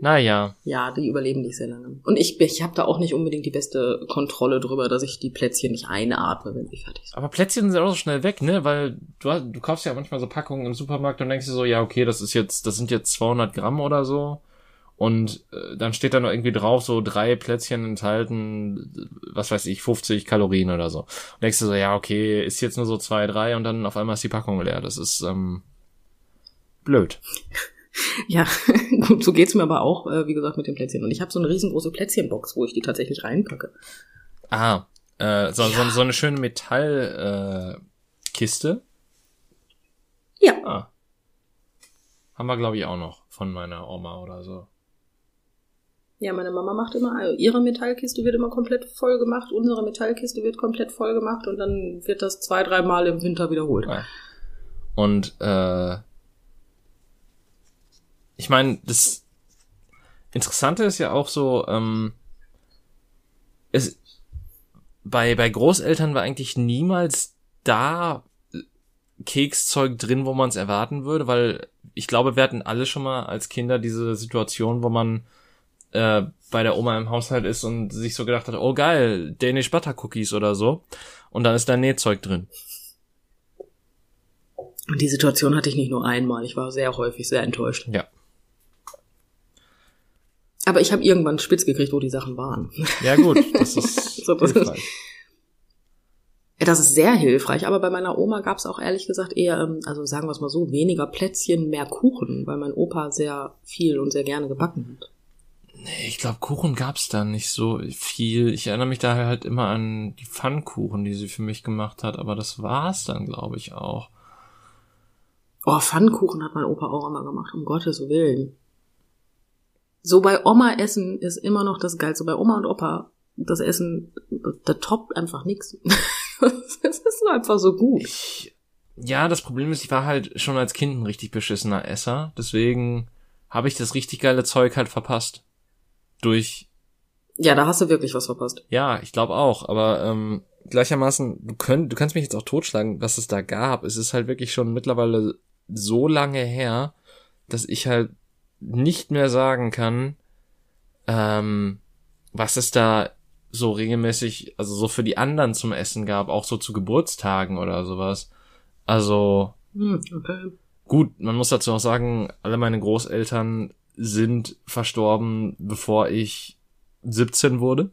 Naja. Ja, die überleben nicht sehr lange. Und ich, ich habe da auch nicht unbedingt die beste Kontrolle drüber, dass ich die Plätzchen nicht einatme, wenn sie fertig sind. Aber Plätzchen sind auch so schnell weg, ne? Weil du, du kaufst ja manchmal so Packungen im Supermarkt und denkst dir so, ja, okay, das ist jetzt, das sind jetzt 200 Gramm oder so. Und äh, dann steht da noch irgendwie drauf, so drei Plätzchen enthalten, was weiß ich, 50 Kalorien oder so. Und denkst du so, ja, okay, ist jetzt nur so zwei, drei und dann auf einmal ist die Packung leer. Das ist ähm, blöd. Ja, gut, so geht's mir aber auch, äh, wie gesagt, mit den Plätzchen. Und ich habe so eine riesengroße Plätzchenbox, wo ich die tatsächlich reinpacke. Ah, äh, so, ja. so, so eine schöne Metallkiste. Äh, Kiste. ja. Ah. Haben wir, glaube ich, auch noch von meiner Oma oder so. Ja, meine Mama macht immer, also ihre Metallkiste wird immer komplett voll gemacht, unsere Metallkiste wird komplett voll gemacht und dann wird das zwei, dreimal im Winter wiederholt. Ja. Und äh, ich meine, das Interessante ist ja auch so, ähm, es, bei, bei Großeltern war eigentlich niemals da Kekszeug drin, wo man es erwarten würde, weil ich glaube, wir hatten alle schon mal als Kinder diese Situation, wo man äh, bei der Oma im Haushalt ist und sich so gedacht hat, oh geil, Danish Butter Cookies oder so. Und dann ist da Nähzeug drin. Und die Situation hatte ich nicht nur einmal. Ich war sehr häufig sehr enttäuscht. Ja. Aber ich habe irgendwann spitz gekriegt, wo die Sachen waren. Ja gut, das ist so, das hilfreich. Ist, das ist sehr hilfreich, aber bei meiner Oma gab es auch ehrlich gesagt eher, ähm, also sagen wir es mal so, weniger Plätzchen, mehr Kuchen, weil mein Opa sehr viel und sehr gerne gebacken hat. Nee, ich glaube, Kuchen gab's da nicht so viel. Ich erinnere mich daher halt immer an die Pfannkuchen, die sie für mich gemacht hat, aber das war's dann, glaube ich, auch. Oh, Pfannkuchen hat mein Opa auch immer gemacht, um Gottes Willen. So bei Oma essen ist immer noch das Geilste. Bei Oma und Opa, das Essen, da toppt einfach nix. das ist einfach so gut. Ich, ja, das Problem ist, ich war halt schon als Kind ein richtig beschissener Esser, deswegen habe ich das richtig geile Zeug halt verpasst durch. Ja, da hast du wirklich was verpasst. Ja, ich glaube auch, aber ähm, gleichermaßen, du, könnt, du kannst mich jetzt auch totschlagen, was es da gab. Es ist halt wirklich schon mittlerweile so lange her, dass ich halt nicht mehr sagen kann, ähm, was es da so regelmäßig, also so für die anderen zum Essen gab, auch so zu Geburtstagen oder sowas. Also, hm, okay. gut, man muss dazu auch sagen, alle meine Großeltern sind verstorben, bevor ich 17 wurde.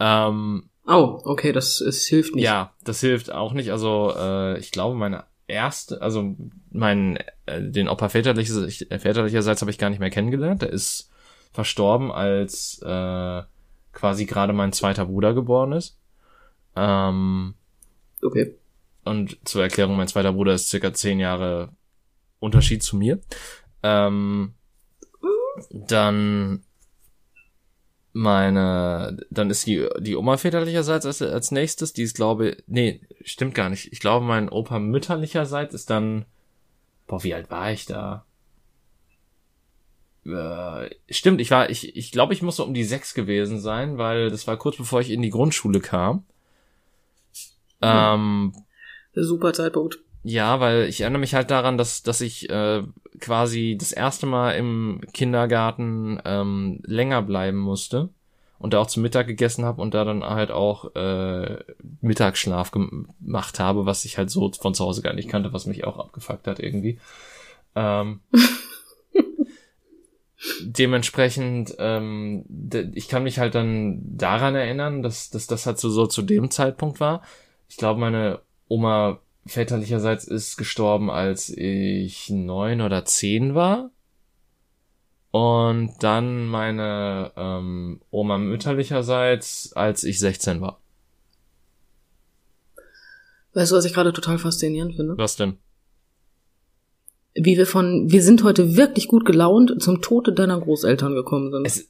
Ähm, oh, okay, das, das hilft nicht. Ja, das hilft auch nicht. Also äh, ich glaube, meine erste, also mein äh, den Opa väterliches, äh, väterlicherseits habe ich gar nicht mehr kennengelernt. Der ist verstorben, als äh, quasi gerade mein zweiter Bruder geboren ist. Ähm, okay. Und zur Erklärung, mein zweiter Bruder ist circa zehn Jahre Unterschied zu mir. Ähm, dann meine, dann ist die, die Oma väterlicherseits als, als nächstes, die ist glaube, nee, stimmt gar nicht. Ich glaube, mein Opa mütterlicherseits ist dann boah, wie alt war ich da? Äh, stimmt, ich war, ich, ich glaube, ich muss so um die sechs gewesen sein, weil das war kurz bevor ich in die Grundschule kam. Ähm, Super Zeitpunkt. Ja, weil ich erinnere mich halt daran, dass, dass ich äh, quasi das erste Mal im Kindergarten ähm, länger bleiben musste und da auch zum Mittag gegessen habe und da dann halt auch äh, Mittagsschlaf gemacht habe, was ich halt so von zu Hause gar nicht kannte, was mich auch abgefuckt hat irgendwie. Ähm, dementsprechend, ähm, de- ich kann mich halt dann daran erinnern, dass, dass das halt so, so zu dem Zeitpunkt war. Ich glaube, meine Oma väterlicherseits ist gestorben, als ich neun oder zehn war. Und dann meine ähm, Oma mütterlicherseits, als ich 16 war. Weißt du, was ich gerade total faszinierend finde? Was denn? Wie wir von, wir sind heute wirklich gut gelaunt zum Tode deiner Großeltern gekommen sind. Es,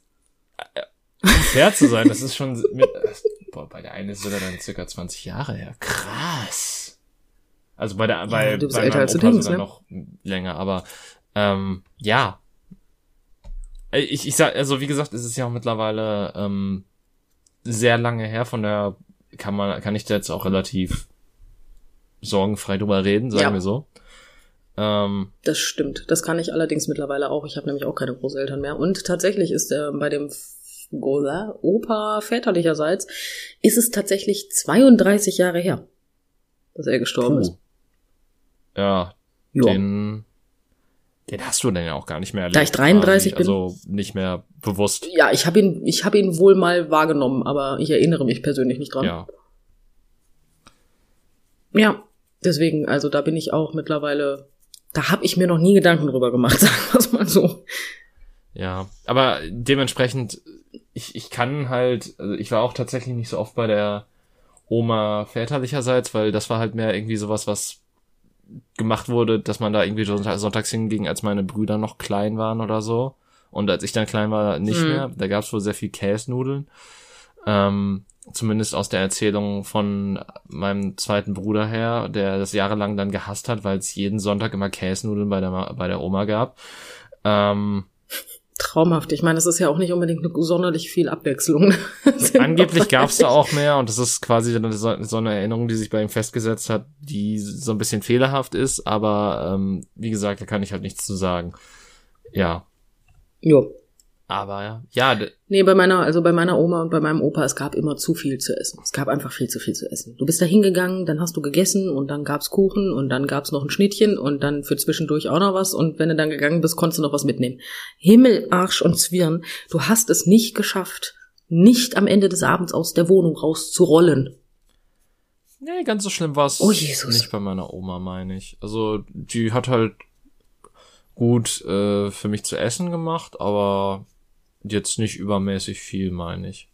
äh, um fair zu sein, das ist schon mit, boah, bei der einen ist sogar dann circa 20 Jahre her. Krass. Also bei der, bei, du bist bei älter, als du denkst, ne? noch länger, aber ähm, ja. Äh, Ich, ich sag, also wie gesagt, es ist ja auch mittlerweile ähm, sehr lange her, von der kann man, kann ich da jetzt auch relativ sorgenfrei drüber reden, sagen Ja. wir so. Ähm, Das stimmt. Das kann ich allerdings mittlerweile auch. Ich habe nämlich auch keine Großeltern mehr. Und tatsächlich ist äh, bei dem Opa väterlicherseits ist es tatsächlich 32 Jahre her, dass er gestorben ist. Ja, Ja. den, den hast du denn ja auch gar nicht mehr erlebt. Da ich 33 quasi. Also nicht mehr bewusst. Ja, ich habe ihn, ich habe ihn wohl mal wahrgenommen, aber ich erinnere mich persönlich nicht dran. Ja. Ja, deswegen, also da bin ich auch mittlerweile, da habe ich mir noch nie Gedanken drüber gemacht, sagen wir es mal so. Ja, aber dementsprechend, ich, ich kann halt, also ich war auch tatsächlich nicht so oft bei der Oma väterlicherseits, weil das war halt mehr irgendwie sowas, was gemacht wurde, dass man da irgendwie sonntag- sonntags hinging, als meine Brüder noch klein waren oder so. Und als ich dann klein war, nicht Mhm. mehr. Da gab's wohl sehr viel Käsnudeln. Ähm, zumindest aus der Erzählung von meinem zweiten Bruder her, der das jahrelang dann gehasst hat, weil es jeden Sonntag immer Käsnudeln bei der, bei der Oma gab. Ähm, Traumhaft. Ich meine, es ist ja auch nicht unbedingt eine sonderlich viel Abwechslung. Angeblich gab's da auch mehr und das ist quasi so, so eine Erinnerung, die sich bei ihm festgesetzt hat, die so ein bisschen fehlerhaft ist, aber ähm, wie gesagt, da kann ich halt nichts zu sagen. Ja, Jo. Aber ja, Nee, bei meiner, also bei meiner Oma und bei meinem Opa, es gab immer zu viel zu essen. Es gab einfach viel zu viel zu essen. Du bist da hingegangen, dann hast du gegessen und dann gab's Kuchen und dann gab's noch ein Schnittchen und dann für zwischendurch auch noch was und wenn du dann gegangen bist, konntest du noch was mitnehmen. Himmel, Arsch und Zwirn, du hast es nicht geschafft, nicht am Ende des Abends aus der Wohnung rauszurollen. nee, ganz so schlimm war's Oh, Jesus. nicht bei meiner Oma, meine ich. Also die hat halt gut äh, für mich zu essen gemacht, aber jetzt nicht übermäßig viel, meine ich.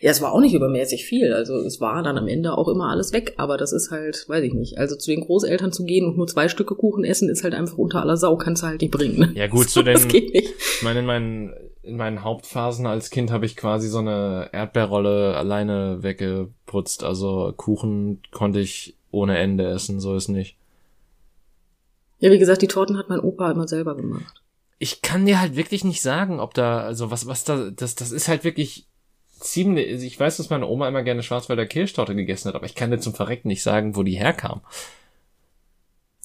Ja, es war auch nicht übermäßig viel. Also es war dann am Ende auch immer alles weg. Aber das ist halt, weiß ich nicht. Also zu den Großeltern zu gehen und nur zwei Stücke Kuchen essen, ist halt einfach unter aller Sau. Kannst du halt nicht bringen. Ne? Ja gut, zu Das den geht nicht. Ich meine, in meinen, in meinen Hauptphasen als Kind habe ich quasi so eine Erdbeerrolle alleine weggeputzt. Also Kuchen konnte ich ohne Ende essen, so ist nicht. Ja, wie gesagt, die Torten hat mein Opa immer selber gemacht. Ich kann dir halt wirklich nicht sagen, ob da, also was, was da, das, das ist halt wirklich ziemlich, also ich weiß, dass meine Oma immer gerne Schwarzwälder Kirschtorte gegessen hat, aber ich kann dir zum Verrecken nicht sagen, wo die herkam.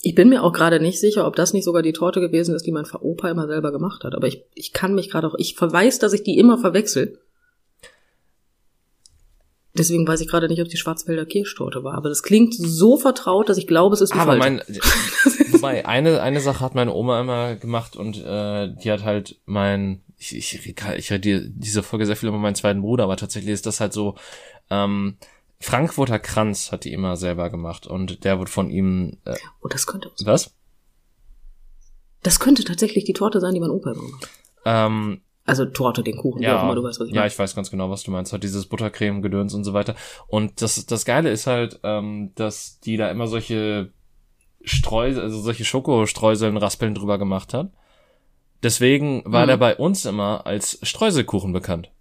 Ich bin mir auch gerade nicht sicher, ob das nicht sogar die Torte gewesen ist, die mein Opa immer selber gemacht hat. Aber ich, ich kann mich gerade auch, ich verweis, dass ich die immer verwechsel. Deswegen weiß ich gerade nicht, ob die Schwarzwälder Kirschtorte war. Aber das klingt so vertraut, dass ich glaube, es ist die Aber falsche. mein, wobei, eine, eine Sache hat meine Oma immer gemacht und äh, die hat halt mein, ich, ich, ich, rede diese Folge sehr viel über meinen zweiten Bruder, aber tatsächlich ist das halt so, ähm, Frankfurter Kranz hat die immer selber gemacht und der wird von ihm, äh, Oh, das könnte, was? das könnte tatsächlich die Torte sein, die mein Opa gemacht hat. Ähm, Also Torte, den Kuchen, wie auch ja, immer, du weißt, was ich ja, meine. ich weiß ganz genau, was du meinst. Hat dieses Buttercreme-Gedöns und so weiter. Und das, das Geile ist halt, ähm, dass die da immer solche Streusel, also solche Schokostreuseln, Raspeln drüber gemacht hat. Deswegen war Mhm. der bei uns immer als Streuselkuchen bekannt.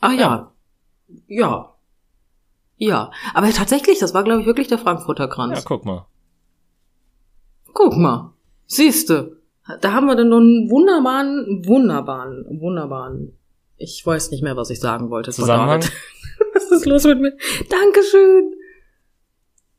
Ah ja. Ja. Ja. Aber tatsächlich, das war, glaube ich, wirklich der Frankfurter Ja, Kranz. guck mal. Guck mal. Siehste. Da haben wir dann noch einen wunderbaren, wunderbaren, wunderbaren. Ich weiß nicht mehr, was ich sagen wollte. Zusammenhang? Was ist los mit mir? Dankeschön.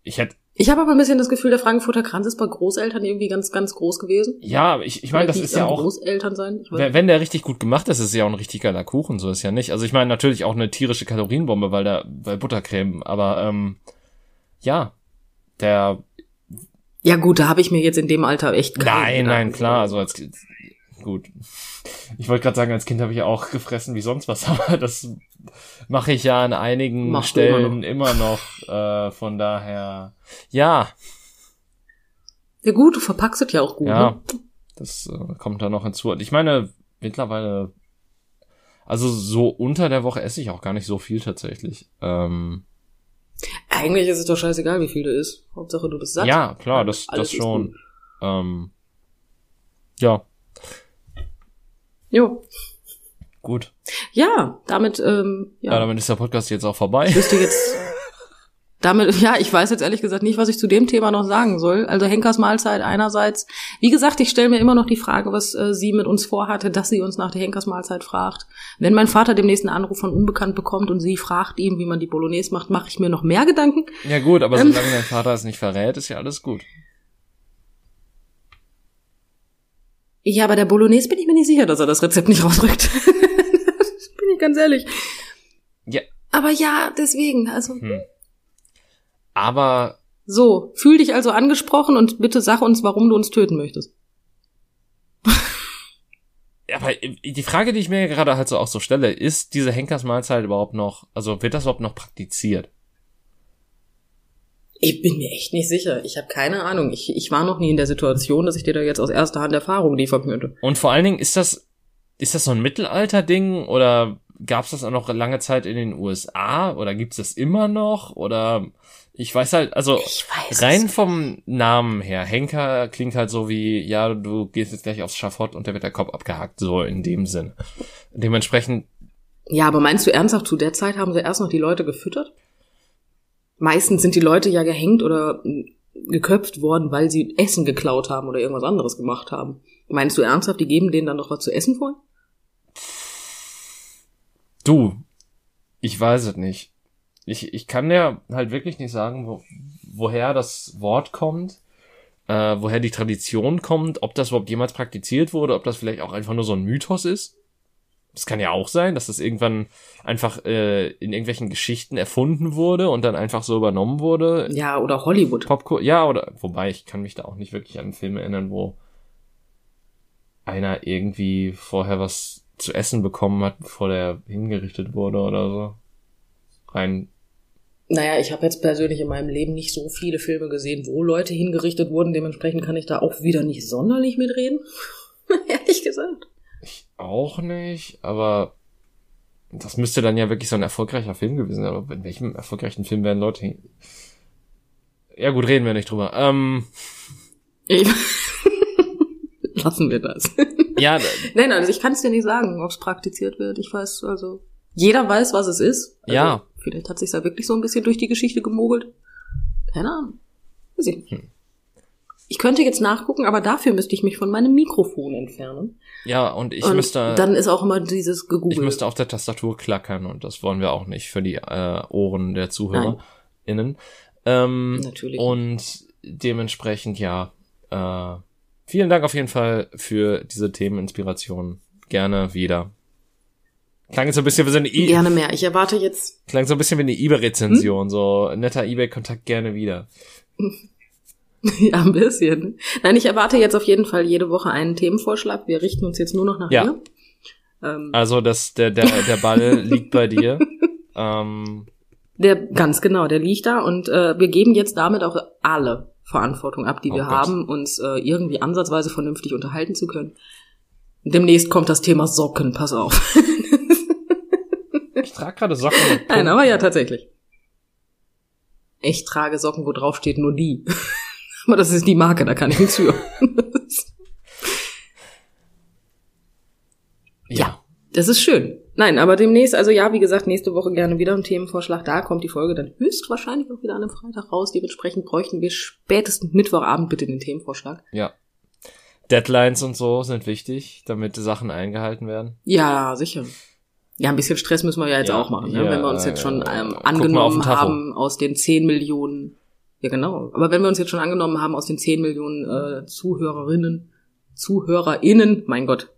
Ich hätte, Ich habe aber ein bisschen das Gefühl, der Frankfurter Kranz ist bei Großeltern irgendwie ganz, ganz groß gewesen. ja, ich, ich meine, das ist ja auch, Großeltern sein. Wenn, der richtig gut gemacht ist, ist es ja auch ein richtig geiler Kuchen, so ist ja nicht. Also ich meine natürlich auch eine tierische Kalorienbombe, weil da, weil Buttercreme, aber, ähm, ja, der, Ja gut, da habe ich mir jetzt in dem Alter echt keine nein, nein, klar, also als, gut. Ich wollte gerade sagen, als Kind habe ich auch gefressen wie sonst was, aber das mache ich ja an einigen Machst du immer Stellen immer noch, äh, von daher, ja, Ja gut, du verpackst es ja auch gut. Ja, Ne? das äh, kommt da noch hinzu. Und ich meine, mittlerweile, also so unter der Woche esse ich auch gar nicht so viel tatsächlich. Ähm, Eigentlich ist es doch scheißegal, wie viel du isst. Hauptsache du bist satt. ja, klar, das, das schon. Ähm, ja, Jo. gut. Ja, damit, ähm, Ja. ja. damit ist der Podcast jetzt auch vorbei. Ich wüsste jetzt, damit, ja, ich weiß jetzt ehrlich gesagt nicht, was ich zu dem Thema noch sagen soll. Also Henkers Mahlzeit einerseits. Wie gesagt, ich stelle mir immer noch die Frage, was äh, sie mit uns vorhatte, dass sie uns nach der Henkers Mahlzeit fragt. Wenn mein Vater demnächst einen Anruf von Unbekannt bekommt und sie fragt ihn, wie man die Bolognese macht, mache ich mir noch mehr Gedanken. Ja gut, aber Ähm. solange dein Vater es nicht verrät, ist ja alles gut. Ja, aber der Bolognese bin ich mir nicht sicher, dass er das Rezept nicht rausrückt. bin ich ganz ehrlich. Ja. Aber ja, deswegen, also Hm. Aber so, fühl dich also angesprochen und bitte sag uns, warum du uns töten möchtest. aber die Frage, die ich mir gerade halt so auch so stelle, ist diese Henkersmahlzeit überhaupt noch, also wird das überhaupt noch praktiziert? Ich bin mir echt nicht sicher. Ich habe keine Ahnung. Ich, ich war noch nie in der Situation, dass ich dir da jetzt aus erster Hand Erfahrung liefern könnte. Und vor allen Dingen, ist das, ist das so ein Mittelalter-Ding oder gab's das auch noch lange Zeit in den USA oder gibt's das immer noch oder ich weiß halt, also weiß rein vom Namen her, Henker klingt halt so wie, ja, du gehst jetzt gleich aufs Schafott und da wird der Kopf abgehackt, so in dem Sinn. Dementsprechend, Ja, aber meinst du ernsthaft, zu der Zeit haben sie erst noch die Leute gefüttert? Meistens sind die Leute ja gehängt oder mm, geköpft worden, weil sie Essen geklaut haben oder irgendwas anderes gemacht haben. Meinst du ernsthaft, die geben denen dann noch was zu essen vor? du, ich weiß es nicht. Ich, ich kann dir halt wirklich nicht sagen, wo, woher das Wort kommt, äh, woher die Tradition kommt, ob das überhaupt jemals praktiziert wurde, ob das vielleicht auch einfach nur so ein Mythos ist. Das kann ja auch sein, dass das irgendwann einfach äh, in irgendwelchen Geschichten erfunden wurde und dann einfach so übernommen wurde. Ja, oder Hollywood. Popcorn, ja, oder wobei ich kann mich da auch nicht wirklich an einen Film erinnern, wo einer irgendwie vorher was zu essen bekommen hat, bevor der hingerichtet wurde oder so. Rein. Naja, ich habe jetzt persönlich in meinem Leben nicht so viele Filme gesehen, wo Leute hingerichtet wurden. Dementsprechend kann ich da auch wieder nicht sonderlich mitreden. Ehrlich gesagt. Auch nicht, aber das müsste dann ja wirklich so ein erfolgreicher Film gewesen sein. Aber in welchem erfolgreichen Film werden Leute Ja gut, reden wir nicht drüber. Ähm, Ich Lassen wir das. ja, Nein, also ich kann es dir nicht sagen, ob es praktiziert wird. Ich weiß, also jeder weiß, was es ist. Also, Ja. Vielleicht hat sich da wirklich so ein bisschen durch die Geschichte gemogelt. Keine Ahnung. Weiß ich nicht. Hm. Ich könnte jetzt nachgucken, aber dafür müsste ich mich von meinem Mikrofon entfernen. ja, und ich und müsste dann ist auch immer dieses Gegoogle. ich müsste auf der Tastatur klackern und das wollen wir auch nicht für die äh, Ohren der ZuhörerInnen. Ähm, Natürlich. Und dementsprechend, ja, äh, vielen Dank auf jeden Fall für diese Themeninspiration. Gerne wieder. Klang jetzt so ein bisschen wie so eine, I Gerne mehr. Ich erwarte jetzt. klang so ein bisschen wie eine Hm? eBay-Rezension, so netter eBay-Kontakt gerne wieder. ja, ein bisschen. Nein, ich erwarte jetzt auf jeden Fall jede Woche einen Themenvorschlag. Wir richten uns jetzt nur noch nach Ja. dir. Ähm, Also das, der, der, der Ball liegt bei dir. Ähm, Der ganz genau, der liegt da und äh, wir geben jetzt damit auch alle Verantwortung ab, die Oh wir Gott. haben, uns äh, irgendwie ansatzweise vernünftig unterhalten zu können. Demnächst kommt das Thema Socken, pass auf. ich trage gerade Socken. Nein, aber ja, tatsächlich. Ich trage Socken, wo drauf steht nur die. Aber das ist die Marke, da kann ich nichts für. ja. Das ist schön. Nein, aber demnächst, also ja, wie gesagt, nächste Woche gerne wieder ein Themenvorschlag. Da kommt die Folge dann höchstwahrscheinlich auch wieder an einem Freitag raus. Dementsprechend bräuchten wir spätestens Mittwochabend bitte den Themenvorschlag. Ja. Deadlines und so sind wichtig, damit die Sachen eingehalten werden. Ja, sicher. Ja, ein bisschen Stress müssen wir ja jetzt Ja, auch machen, ne? ja, wenn wir uns jetzt schon äh, ähm, angenommen haben aus den 10 Millionen. Ja, genau. Aber wenn wir uns jetzt schon angenommen haben aus den 10 Millionen äh, Zuhörerinnen, ZuhörerInnen, mein Gott,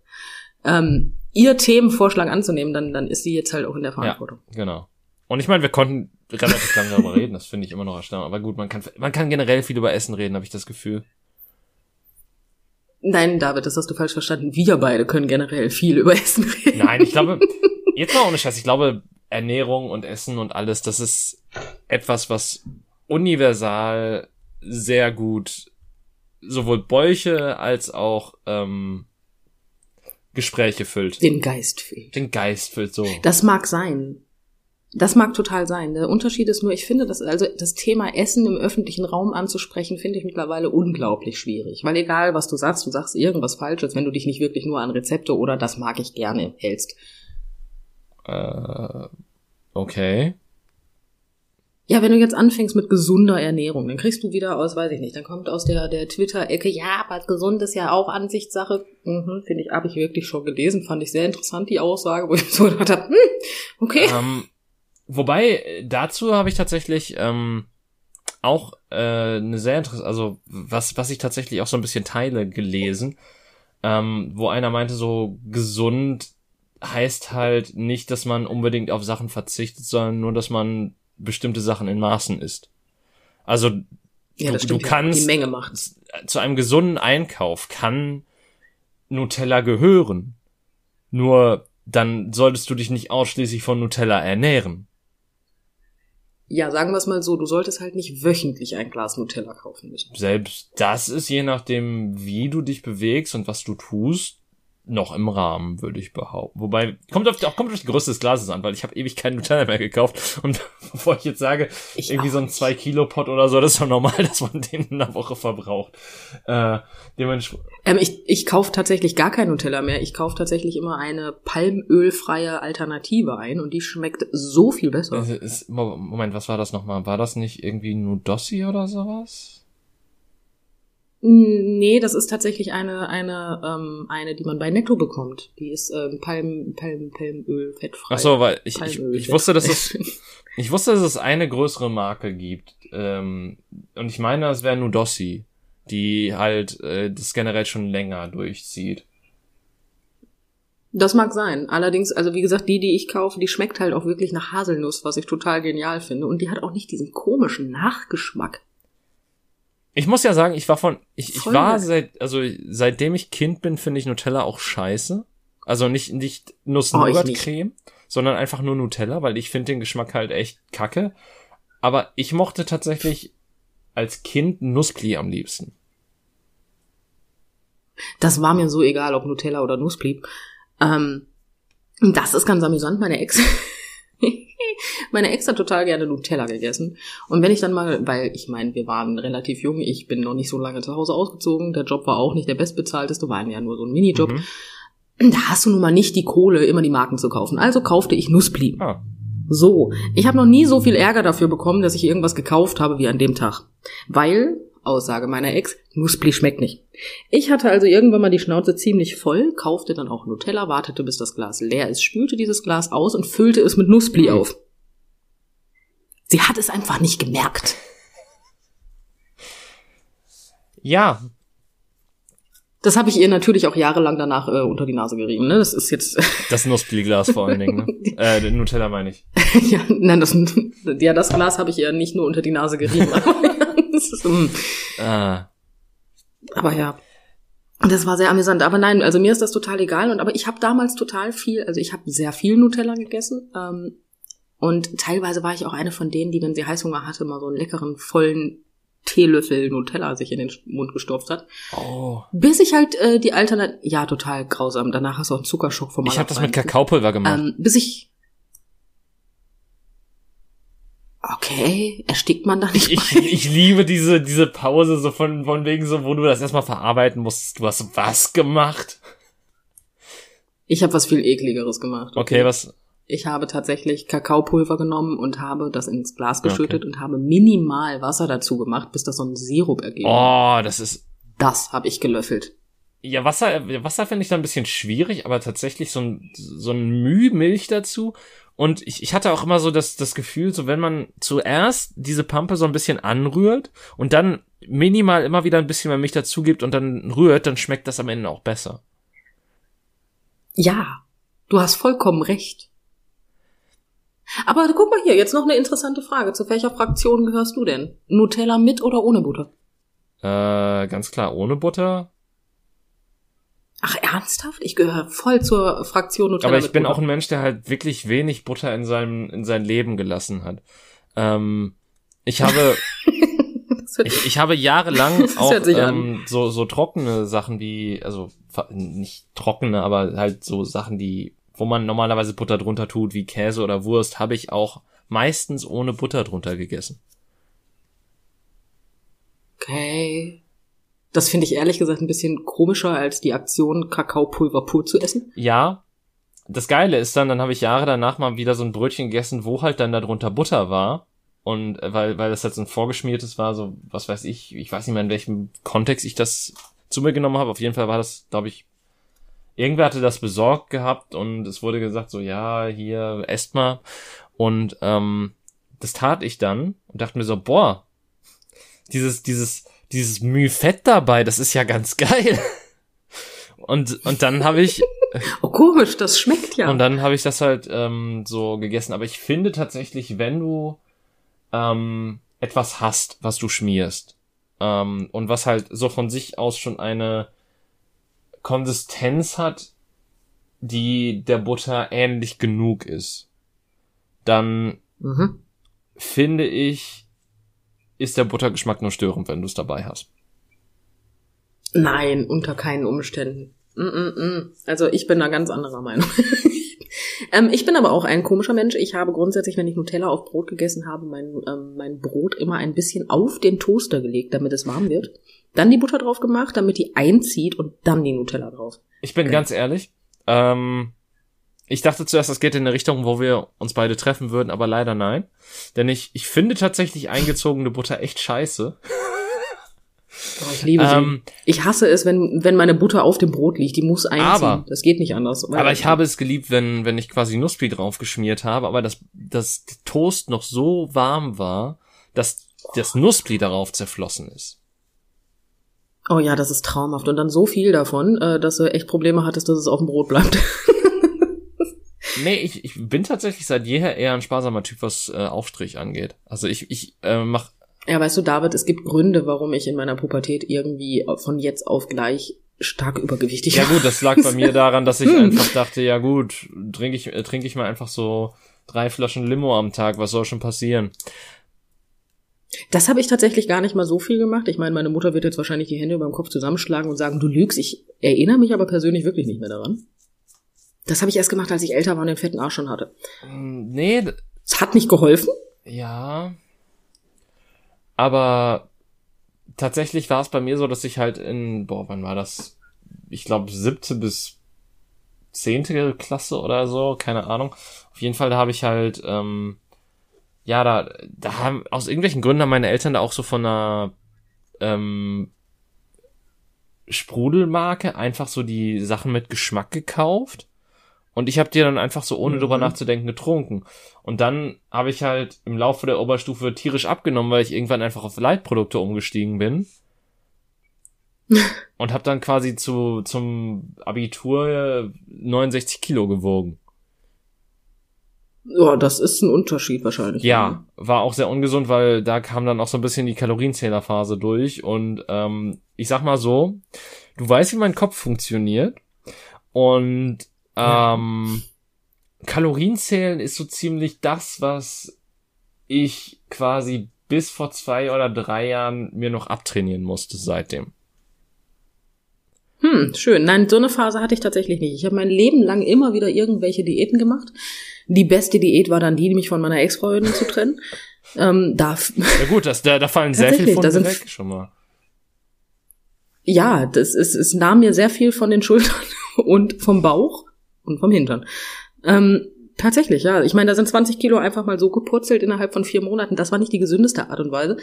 ähm, ihr Themenvorschlag anzunehmen, dann, dann ist sie jetzt halt auch in der Verantwortung. Genau. Und ich meine, wir konnten relativ lange darüber reden, das finde ich immer noch erstaunlich. Aber gut, man kann, man kann generell viel über Essen reden, habe ich das Gefühl. Nein, David, das hast du falsch verstanden. Wir beide können generell viel über Essen reden. Nein, ich glaube, jetzt mal ohne Scheiß, ich glaube, Ernährung und Essen und alles, das ist etwas, was universal sehr gut sowohl Bäuche als auch ähm, Gespräche füllt. Den Geist fehlt. Den Geist füllt so. Das mag sein. Das mag total sein. Der Unterschied ist nur, ich finde, dass also das Thema Essen im öffentlichen Raum anzusprechen, finde ich mittlerweile unglaublich schwierig. Weil egal, was du sagst, du sagst irgendwas Falsches, wenn du dich nicht wirklich nur an Rezepte oder das mag ich gerne hältst. Äh, okay. Ja, wenn du jetzt anfängst mit gesunder Ernährung, dann kriegst du wieder aus, weiß ich nicht, dann kommt aus der, der Twitter-Ecke, ja, aber gesund ist ja auch Ansichtssache. Mhm, finde ich, habe ich wirklich schon gelesen, fand ich sehr interessant, die Aussage, wo ich so gedacht habe, hm, okay. ähm, wobei, dazu habe ich tatsächlich ähm, auch äh, eine sehr interessante, also was, was ich tatsächlich auch so ein bisschen teile, gelesen, ähm, wo einer meinte, so gesund heißt halt nicht, dass man unbedingt auf Sachen verzichtet, sondern nur, dass man bestimmte Sachen in Maßen isst. Also ja, du, du kannst Die Menge macht's. zu einem gesunden Einkauf kann Nutella gehören. Nur dann solltest du dich nicht ausschließlich von Nutella ernähren. Ja, sagen wir es mal so, du solltest halt nicht wöchentlich ein Glas Nutella kaufen müssen. Selbst das ist je nachdem, wie du dich bewegst und was du tust, noch im Rahmen, würde ich behaupten. Wobei, kommt auf, auch kommt auf die Größe des Glases an, weil ich habe ewig keinen Nutella mehr gekauft. Und bevor ich jetzt sage, Ich irgendwie so ein nicht. 2-Kilo-Pot oder so, das ist doch normal, dass man den in einer Woche verbraucht. Äh, dementsprechend, Ähm, ich ich kaufe tatsächlich gar kein Nutella mehr. Ich kaufe tatsächlich immer eine palmölfreie Alternative ein und die schmeckt so viel besser. Ist, Mo- Moment, was war das nochmal? War das nicht irgendwie Nudossi oder sowas? Nee, das ist tatsächlich eine, eine, ähm, eine, die man bei Netto bekommt. Die ist ähm, Palm, Palm, Palmöl, fettfrei. Ach so, weil ich, ich, ich wusste, dass es, ich wusste, dass es eine größere Marke gibt. Ähm, und ich meine, es wäre Nudossi, die halt äh, das generell schon länger durchzieht. Das mag sein. Allerdings, also wie gesagt, die, die ich kaufe, die schmeckt halt auch wirklich nach Haselnuss, was ich total genial finde. Und die hat auch nicht diesen komischen Nachgeschmack. Ich muss ja sagen, ich war von, ich, ich war seit, also seitdem ich Kind bin, finde ich Nutella auch scheiße. Also nicht, nicht Oh, ich Nuss-Nougat-Creme, sondern einfach nur Nutella, weil ich finde den Geschmack halt echt kacke. Aber ich mochte tatsächlich als Kind Nusspli am liebsten. Das war mir so egal, ob Nutella oder Nuss blieb. Ähm, das ist ganz amüsant. Meine Ex, meine Ex hat total gerne Nutella gegessen. Und wenn ich dann mal, weil ich meine, wir waren relativ jung, ich bin noch nicht so lange zu Hause ausgezogen, der Job war auch nicht der bestbezahlteste, war ja nur so ein Minijob. Mhm. Da hast du nun mal nicht die Kohle, immer die Marken zu kaufen. Also kaufte ich Nusspli. Ah, So, ich habe noch nie so viel Ärger dafür bekommen, dass ich irgendwas gekauft habe wie an dem Tag. Weil, Aussage meiner Ex, Nuspli schmeckt nicht. Ich hatte also irgendwann mal die Schnauze ziemlich voll, kaufte dann auch Nutella, wartete bis das Glas leer ist, spülte dieses Glas aus und füllte es mit Nuspli auf. Sie hat es einfach nicht gemerkt. ja, Das habe ich ihr natürlich auch jahrelang danach äh, unter die Nase gerieben. Ne? Das ist jetzt das Nussbli-Glas vor allen Dingen. Ne? äh, Nutella meine ich. ja, nein, das, ja, das Glas habe ich ihr nicht nur unter die Nase gerieben. ist, mm. Ah, Aber ja. Das war sehr amüsant. Aber nein, also mir ist das total egal. Und aber ich habe damals total viel, also ich habe sehr viel Nutella gegessen. Ähm, und teilweise war ich auch eine von denen, die, wenn sie Heißhunger hatte, mal so einen leckeren, vollen Teelöffel Nutella sich in den Mund gestopft hat. oh. Bis ich halt äh, die Alternative, ja, total grausam. Danach hast du auch einen Zuckerschock vom Ich habe das mit. Kakaopulver gemacht. Ähm, bis ich. Okay, erstickt man da nicht Ich, ich liebe diese, diese Pause so von, von wegen so, wo du das erstmal verarbeiten musst. Du hast was gemacht? Ich habe was viel ekligeres gemacht. Okay, was? Ich habe tatsächlich Kakaopulver genommen und habe das ins Glas geschüttet und habe minimal Wasser dazu gemacht, bis das so ein Sirup ergeben. Oh, das ist. Das habe ich gelöffelt. Ja, Wasser, Wasser finde ich da ein bisschen schwierig, aber tatsächlich so ein, so ein Müh Milch dazu. Und ich, ich hatte auch immer so das, das Gefühl, so wenn man zuerst diese Pampe so ein bisschen anrührt und dann minimal immer wieder ein bisschen mehr Milch dazu gibt und dann rührt, dann schmeckt das am Ende auch besser. Ja, du hast vollkommen recht. Aber guck mal hier, jetzt noch eine interessante Frage. Zu welcher Fraktion gehörst du denn? Nutella mit oder ohne Butter? Äh, ganz klar, ohne Butter. Ach, ernsthaft? Ich gehöre voll zur Fraktion Nutella. Aber ich bin Butter. auch ein Mensch, der halt wirklich wenig Butter in seinem, in sein Leben gelassen hat. Ähm, ich habe, ich, ich habe jahrelang auch ähm, so, so trockene Sachen wie, also nicht trockene, aber halt so Sachen, die, wo man normalerweise Butter drunter tut, wie Käse oder Wurst, habe ich auch meistens ohne Butter drunter gegessen. Okay. Das finde ich ehrlich gesagt ein bisschen komischer als die Aktion, Kakaopulver pur zu essen. Ja, das Geile ist dann, dann habe ich Jahre danach mal wieder so ein Brötchen gegessen, wo halt dann darunter Butter war. Und äh, weil, weil das jetzt ein vorgeschmiertes war, so, was weiß ich, ich weiß nicht mehr, in welchem Kontext ich das zu mir genommen habe. Auf jeden Fall war das, glaube ich, irgendwer hatte das besorgt gehabt und es wurde gesagt, so, ja, hier, esst mal. Und ähm, das tat ich dann und dachte mir so, boah, dieses, dieses, dieses Müh Fett dabei, das ist ja ganz geil. Und, und dann habe ich Oh, komisch, das schmeckt ja. und dann habe ich das halt ähm, so gegessen. Aber ich finde tatsächlich, wenn du ähm, etwas hast, was du schmierst ähm, und was halt so von sich aus schon eine Konsistenz hat, die der Butter ähnlich genug ist, dann mhm. finde ich, ist der Buttergeschmack nur störend, wenn du es dabei hast. Nein, unter keinen Umständen. Mm -mm -mm. Also ich bin da ganz anderer Meinung. ähm, ich bin aber auch ein komischer Mensch. Ich habe grundsätzlich, wenn ich Nutella auf Brot gegessen habe, mein, ähm, mein Brot immer ein bisschen auf den Toaster gelegt, damit es warm wird. Dann die Butter drauf gemacht, damit die einzieht und dann die Nutella drauf. Ich bin ganz ehrlich, ähm, ich dachte zuerst, das geht in eine Richtung, wo wir uns beide treffen würden, aber leider nein. Denn ich, ich finde tatsächlich eingezogene Butter echt scheiße. Oh, ich liebe sie. Ähm, ich hasse es, wenn, wenn meine Butter auf dem Brot liegt. Die muss einziehen. Aber- das geht nicht anders. Aber ich habe es geliebt, wenn, wenn ich quasi Nusspi drauf geschmiert habe, aber das, das Toast noch so warm war, dass das Nusspi darauf zerflossen ist. Oh ja, das ist traumhaft. Und dann so viel davon, äh, dass du echt Probleme hattest, dass es auf dem Brot bleibt. Nee, ich, ich bin tatsächlich seit jeher eher ein sparsamer Typ, was äh, Aufstrich angeht. Also ich, ich äh, mach Ja, weißt du, David, es gibt Gründe, warum ich in meiner Pubertät irgendwie von jetzt auf gleich stark übergewichtig Ja war. gut, das lag bei mir daran, dass ich einfach dachte, ja gut, trinke ich, äh, trinke ich mal einfach so drei Flaschen Limo am Tag, was soll schon passieren? Das habe ich tatsächlich gar nicht mal so viel gemacht. Ich meine, meine Mutter wird jetzt wahrscheinlich die Hände über dem Kopf zusammenschlagen und sagen, du lügst. Ich erinnere mich aber persönlich wirklich nicht mehr daran. Das habe ich erst gemacht, als ich älter war und den fetten Arsch schon hatte. Mm, Nee, Es hat nicht geholfen. ja. Aber tatsächlich war es bei mir so, dass ich halt in, boah, wann war das? Ich glaube, siebte bis zehnte Klasse oder so, keine Ahnung. Auf jeden Fall, da habe ich halt, ähm, ja, da, da haben, aus irgendwelchen Gründen haben meine Eltern da auch so von einer, ähm, Sprudelmarke einfach so die Sachen mit Geschmack gekauft. Und ich habe die dann einfach so, ohne Mhm. drüber nachzudenken, getrunken. Und dann habe ich halt im Laufe der Oberstufe tierisch abgenommen, weil ich irgendwann einfach auf Leitprodukte umgestiegen bin. und habe dann quasi zu zum Abitur 69 Kilo gewogen. Ja, das ist ein Unterschied wahrscheinlich. Ja, war auch sehr ungesund, weil da kam dann auch so ein bisschen die Kalorienzählerphase durch. Und ähm, ich sag mal so, du weißt, wie mein Kopf funktioniert. Und. Ähm, Kalorienzählen ist so ziemlich das, was ich quasi bis vor zwei oder drei Jahren mir noch abtrainieren musste seitdem. Hm, schön. Nein, so eine Phase hatte ich tatsächlich nicht. Ich habe mein Leben lang immer wieder irgendwelche Diäten gemacht. Die beste Diät war dann die, mich von meiner Ex-Freundin zu trennen. Ähm, da, Ja gut, das, da, da fallen sehr viele Tatsächlich, da sind- weg schon mal. ja, das ist, es nahm mir sehr viel von den Schultern und vom Bauch. Und vom Hintern. Ähm, tatsächlich, ja. Ich meine, da sind 20 Kilo einfach mal so gepurzelt innerhalb von vier Monaten. Das war nicht die gesündeste Art und Weise.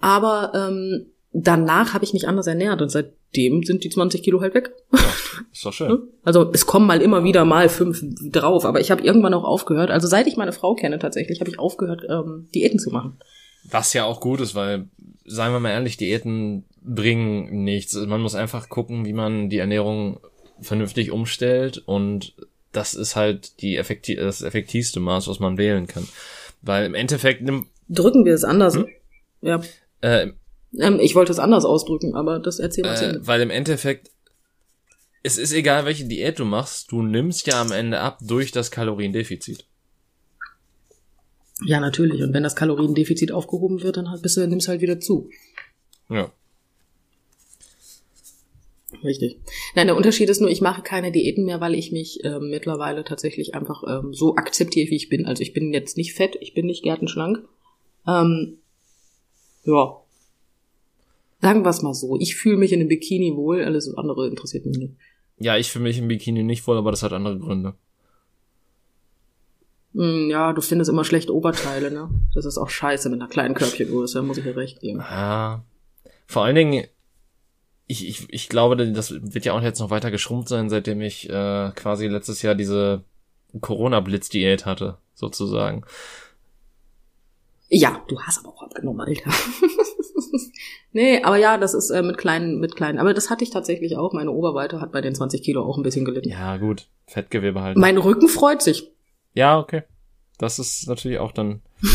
Aber ähm, danach habe ich mich anders ernährt und seitdem sind die 20 Kilo halt weg. Ja, ist doch schön. Also es kommen mal immer wieder mal fünf drauf, aber ich habe irgendwann auch aufgehört. Also seit ich meine Frau kenne tatsächlich, habe ich aufgehört, ähm, Diäten zu machen. Was ja auch gut ist, weil, seien wir mal ehrlich, Diäten bringen nichts. Man muss einfach gucken, wie man die Ernährung vernünftig umstellt und das ist halt die effektiv das effektivste Maß, was man wählen kann. Weil im Endeffekt nimm, Drücken wir es anders. Hm? Ja. äh, Ähm, ich wollte es anders ausdrücken, aber das wir uns äh, weil im Endeffekt es ist egal, welche Diät du machst, du nimmst ja am Ende ab durch das Kaloriendefizit. Ja, natürlich. Und wenn das Kaloriendefizit aufgehoben wird, dann halt bist du, nimmst du halt wieder zu. Ja. Richtig. Nein, der Unterschied ist nur, ich mache keine Diäten mehr, weil ich mich ähm, mittlerweile tatsächlich einfach ähm, so akzeptiere, wie ich bin. Also ich bin jetzt nicht fett, ich bin nicht gärtenschlank. Ähm, ja. Sagen wir es mal so. Ich fühle mich in einem Bikini wohl, alles andere interessiert mich nicht. Ja, ich fühle mich im Bikini nicht voll, aber das hat andere Gründe. Hm, ja, du findest immer schlechte Oberteile, ne? Das ist auch scheiße mit einer kleinen Körbchengröße, muss ich dir recht geben. Ja. Vor allen Dingen, ich, ich, ich glaube, das wird ja auch jetzt noch weiter geschrumpft sein, seitdem ich äh, quasi letztes Jahr diese Corona-Blitz-Diät hatte, sozusagen. Ja, du hast aber auch abgenommen, Alter. nee, aber ja, das ist äh, mit kleinen, mit kleinen. Aber das hatte ich tatsächlich auch. Meine Oberweite hat bei den 20 Kilo auch ein bisschen gelitten. Ja, gut. Fettgewebe halt. Mein Rücken freut sich. Ja, okay. Das ist natürlich auch dann.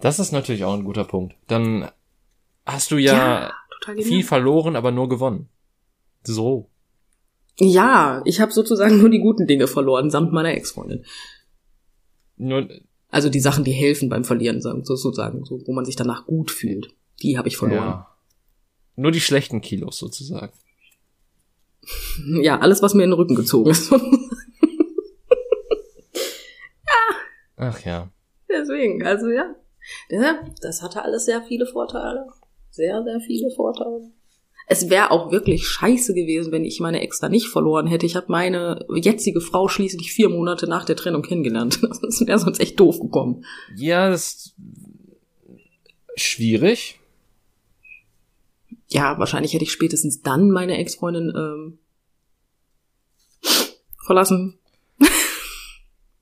Das ist natürlich auch ein guter Punkt. Dann hast du ja, total viel verloren, aber nur gewonnen. So. Ja, ich habe sozusagen nur die guten Dinge verloren, samt meiner Ex-Freundin. Nur, Also die Sachen, die helfen beim Verlieren, sagen- sozusagen, so, wo man sich danach gut fühlt. Die habe ich verloren. ja. Nur die schlechten Kilos sozusagen. Ja. alles, was mir in den Rücken gezogen ist. Ach ja. Deswegen, also ja. ja. Das hatte alles sehr viele Vorteile. Sehr, sehr viele Vorteile. Es wäre auch wirklich scheiße gewesen, wenn ich meine Ex da nicht verloren hätte. Ich habe meine jetzige Frau schließlich vier Monate nach der Trennung kennengelernt. Das wäre sonst echt doof gekommen. Ja, das ist schwierig. Ja, wahrscheinlich hätte ich spätestens dann meine Ex-Freundin ähm, verlassen.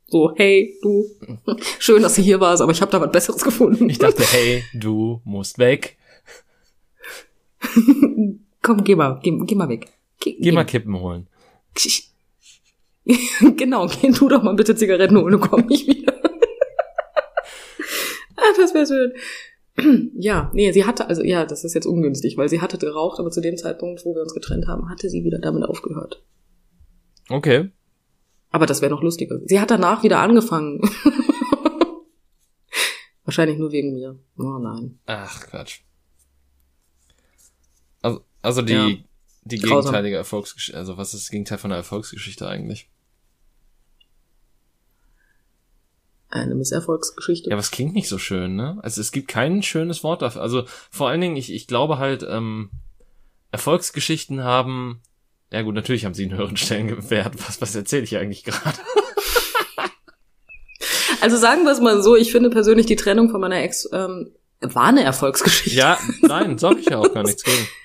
so, hey, du, schön, dass du hier warst, aber ich habe da was Besseres gefunden. Ich dachte, hey, du musst weg. Komm, geh mal, geh, geh mal weg. Geh, Geh mal Kippen holen. genau, geh du doch mal bitte Zigaretten holen und komm nicht wieder. ah, das wäre schön. Ja, nee, sie hatte, also ja, das ist jetzt ungünstig, weil sie hatte geraucht, aber zu dem Zeitpunkt, wo wir uns getrennt haben, hatte sie wieder damit aufgehört. Okay. Aber das wäre noch lustiger. Sie hat danach wieder angefangen. Wahrscheinlich nur wegen mir. Oh nein. Ach, Quatsch. Also, also die, Ja. die gegenteilige Erfolgsgeschichte, also was ist das Gegenteil von einer Erfolgsgeschichte eigentlich? Eine Misserfolgsgeschichte. Ja, es klingt nicht so schön, ne? Also es gibt kein schönes Wort dafür. Also vor allen Dingen, ich, ich glaube halt, ähm, Erfolgsgeschichten haben, ja gut, natürlich haben sie einen höheren Stellenwert. Was, was erzähle ich eigentlich gerade? Also sagen wir es mal so, ich finde persönlich die Trennung von meiner Ex ähm, war eine Erfolgsgeschichte. Ja, nein, sag ich ja auch gar nichts gegen.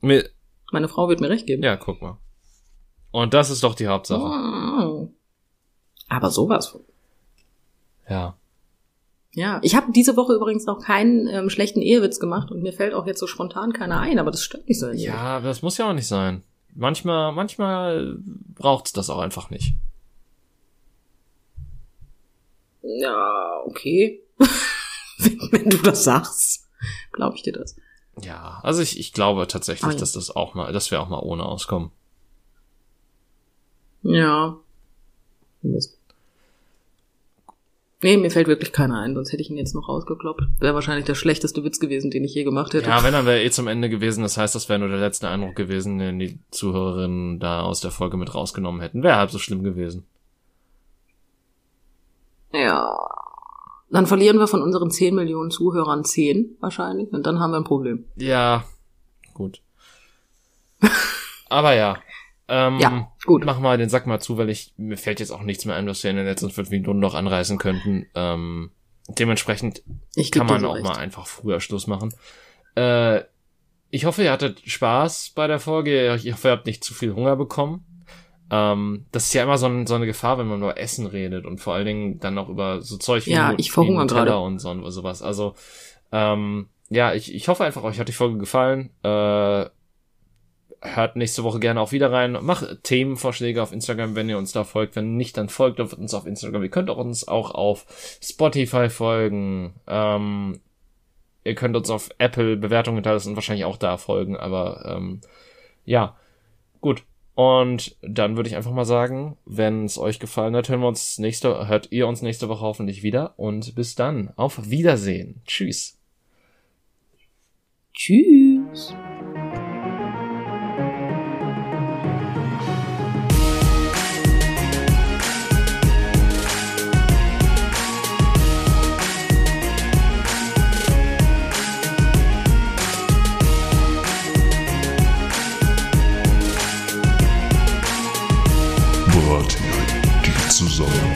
Mir, Meine Frau wird mir recht geben. ja, guck mal. Und das ist doch die Hauptsache. Oh. Aber sowas von. Ja. Ja, ich habe diese Woche übrigens noch keinen ähm, schlechten Ehewitz gemacht und mir fällt auch jetzt so spontan keiner ein, aber das stört mich so. Ja, aber das muss ja auch nicht sein. Manchmal, manchmal braucht's das auch einfach nicht. Ja, okay. wenn du das sagst, glaube ich dir das. Ja, also ich, ich glaube tatsächlich, ja. dass das auch mal, dass wir auch mal ohne auskommen. Ja. Mist. Nee, mir fällt wirklich keiner ein, sonst hätte ich ihn jetzt noch rausgekloppt. Wäre wahrscheinlich der schlechteste Witz gewesen, den ich je gemacht hätte. Ja, wenn, dann wäre eh zum Ende gewesen. Das heißt, das wäre nur der letzte Eindruck gewesen, den die Zuhörerinnen da aus der Folge mit rausgenommen hätten. Wäre halb so schlimm gewesen. Ja. Dann verlieren wir von unseren 10 Millionen Zuhörern 10 wahrscheinlich und dann haben wir ein Problem. Ja, gut. Aber ja. ähm, Ja, gut. mach mal den Sack mal zu, weil ich, mir fällt jetzt auch nichts mehr ein, was wir in den letzten fünf Minuten noch anreißen könnten. Ähm, dementsprechend kann man auch recht. mal einfach früher Schluss machen. Äh, ich hoffe, ihr hattet Spaß bei der Folge. Ich hoffe, ihr habt nicht zu viel Hunger bekommen. Ähm, das ist ja immer so, ein, so eine Gefahr, wenn man über Essen redet und vor allen Dingen dann auch über so Zeug wie, Ja, ich verhungere gerade. und so und sowas. Also, ähm, ja, ich, ich hoffe einfach, euch hat die Folge gefallen. Äh, hört nächste Woche gerne auch wieder rein. Macht Themenvorschläge auf Instagram, wenn ihr uns da folgt. Wenn nicht, dann folgt uns auf Instagram. Ihr könnt auch uns auch auf Spotify folgen. Ähm, ihr könnt uns auf Apple Bewertungen hinterlassen und wahrscheinlich auch da folgen. Aber ähm, ja, gut. Und dann würde ich einfach mal sagen, wenn es euch gefallen hat, hören wir uns nächste, hört ihr uns nächste Woche hoffentlich wieder. Und bis dann. Auf Wiedersehen. Tschüss. Tschüss. Brathering, die Zusammenkunft.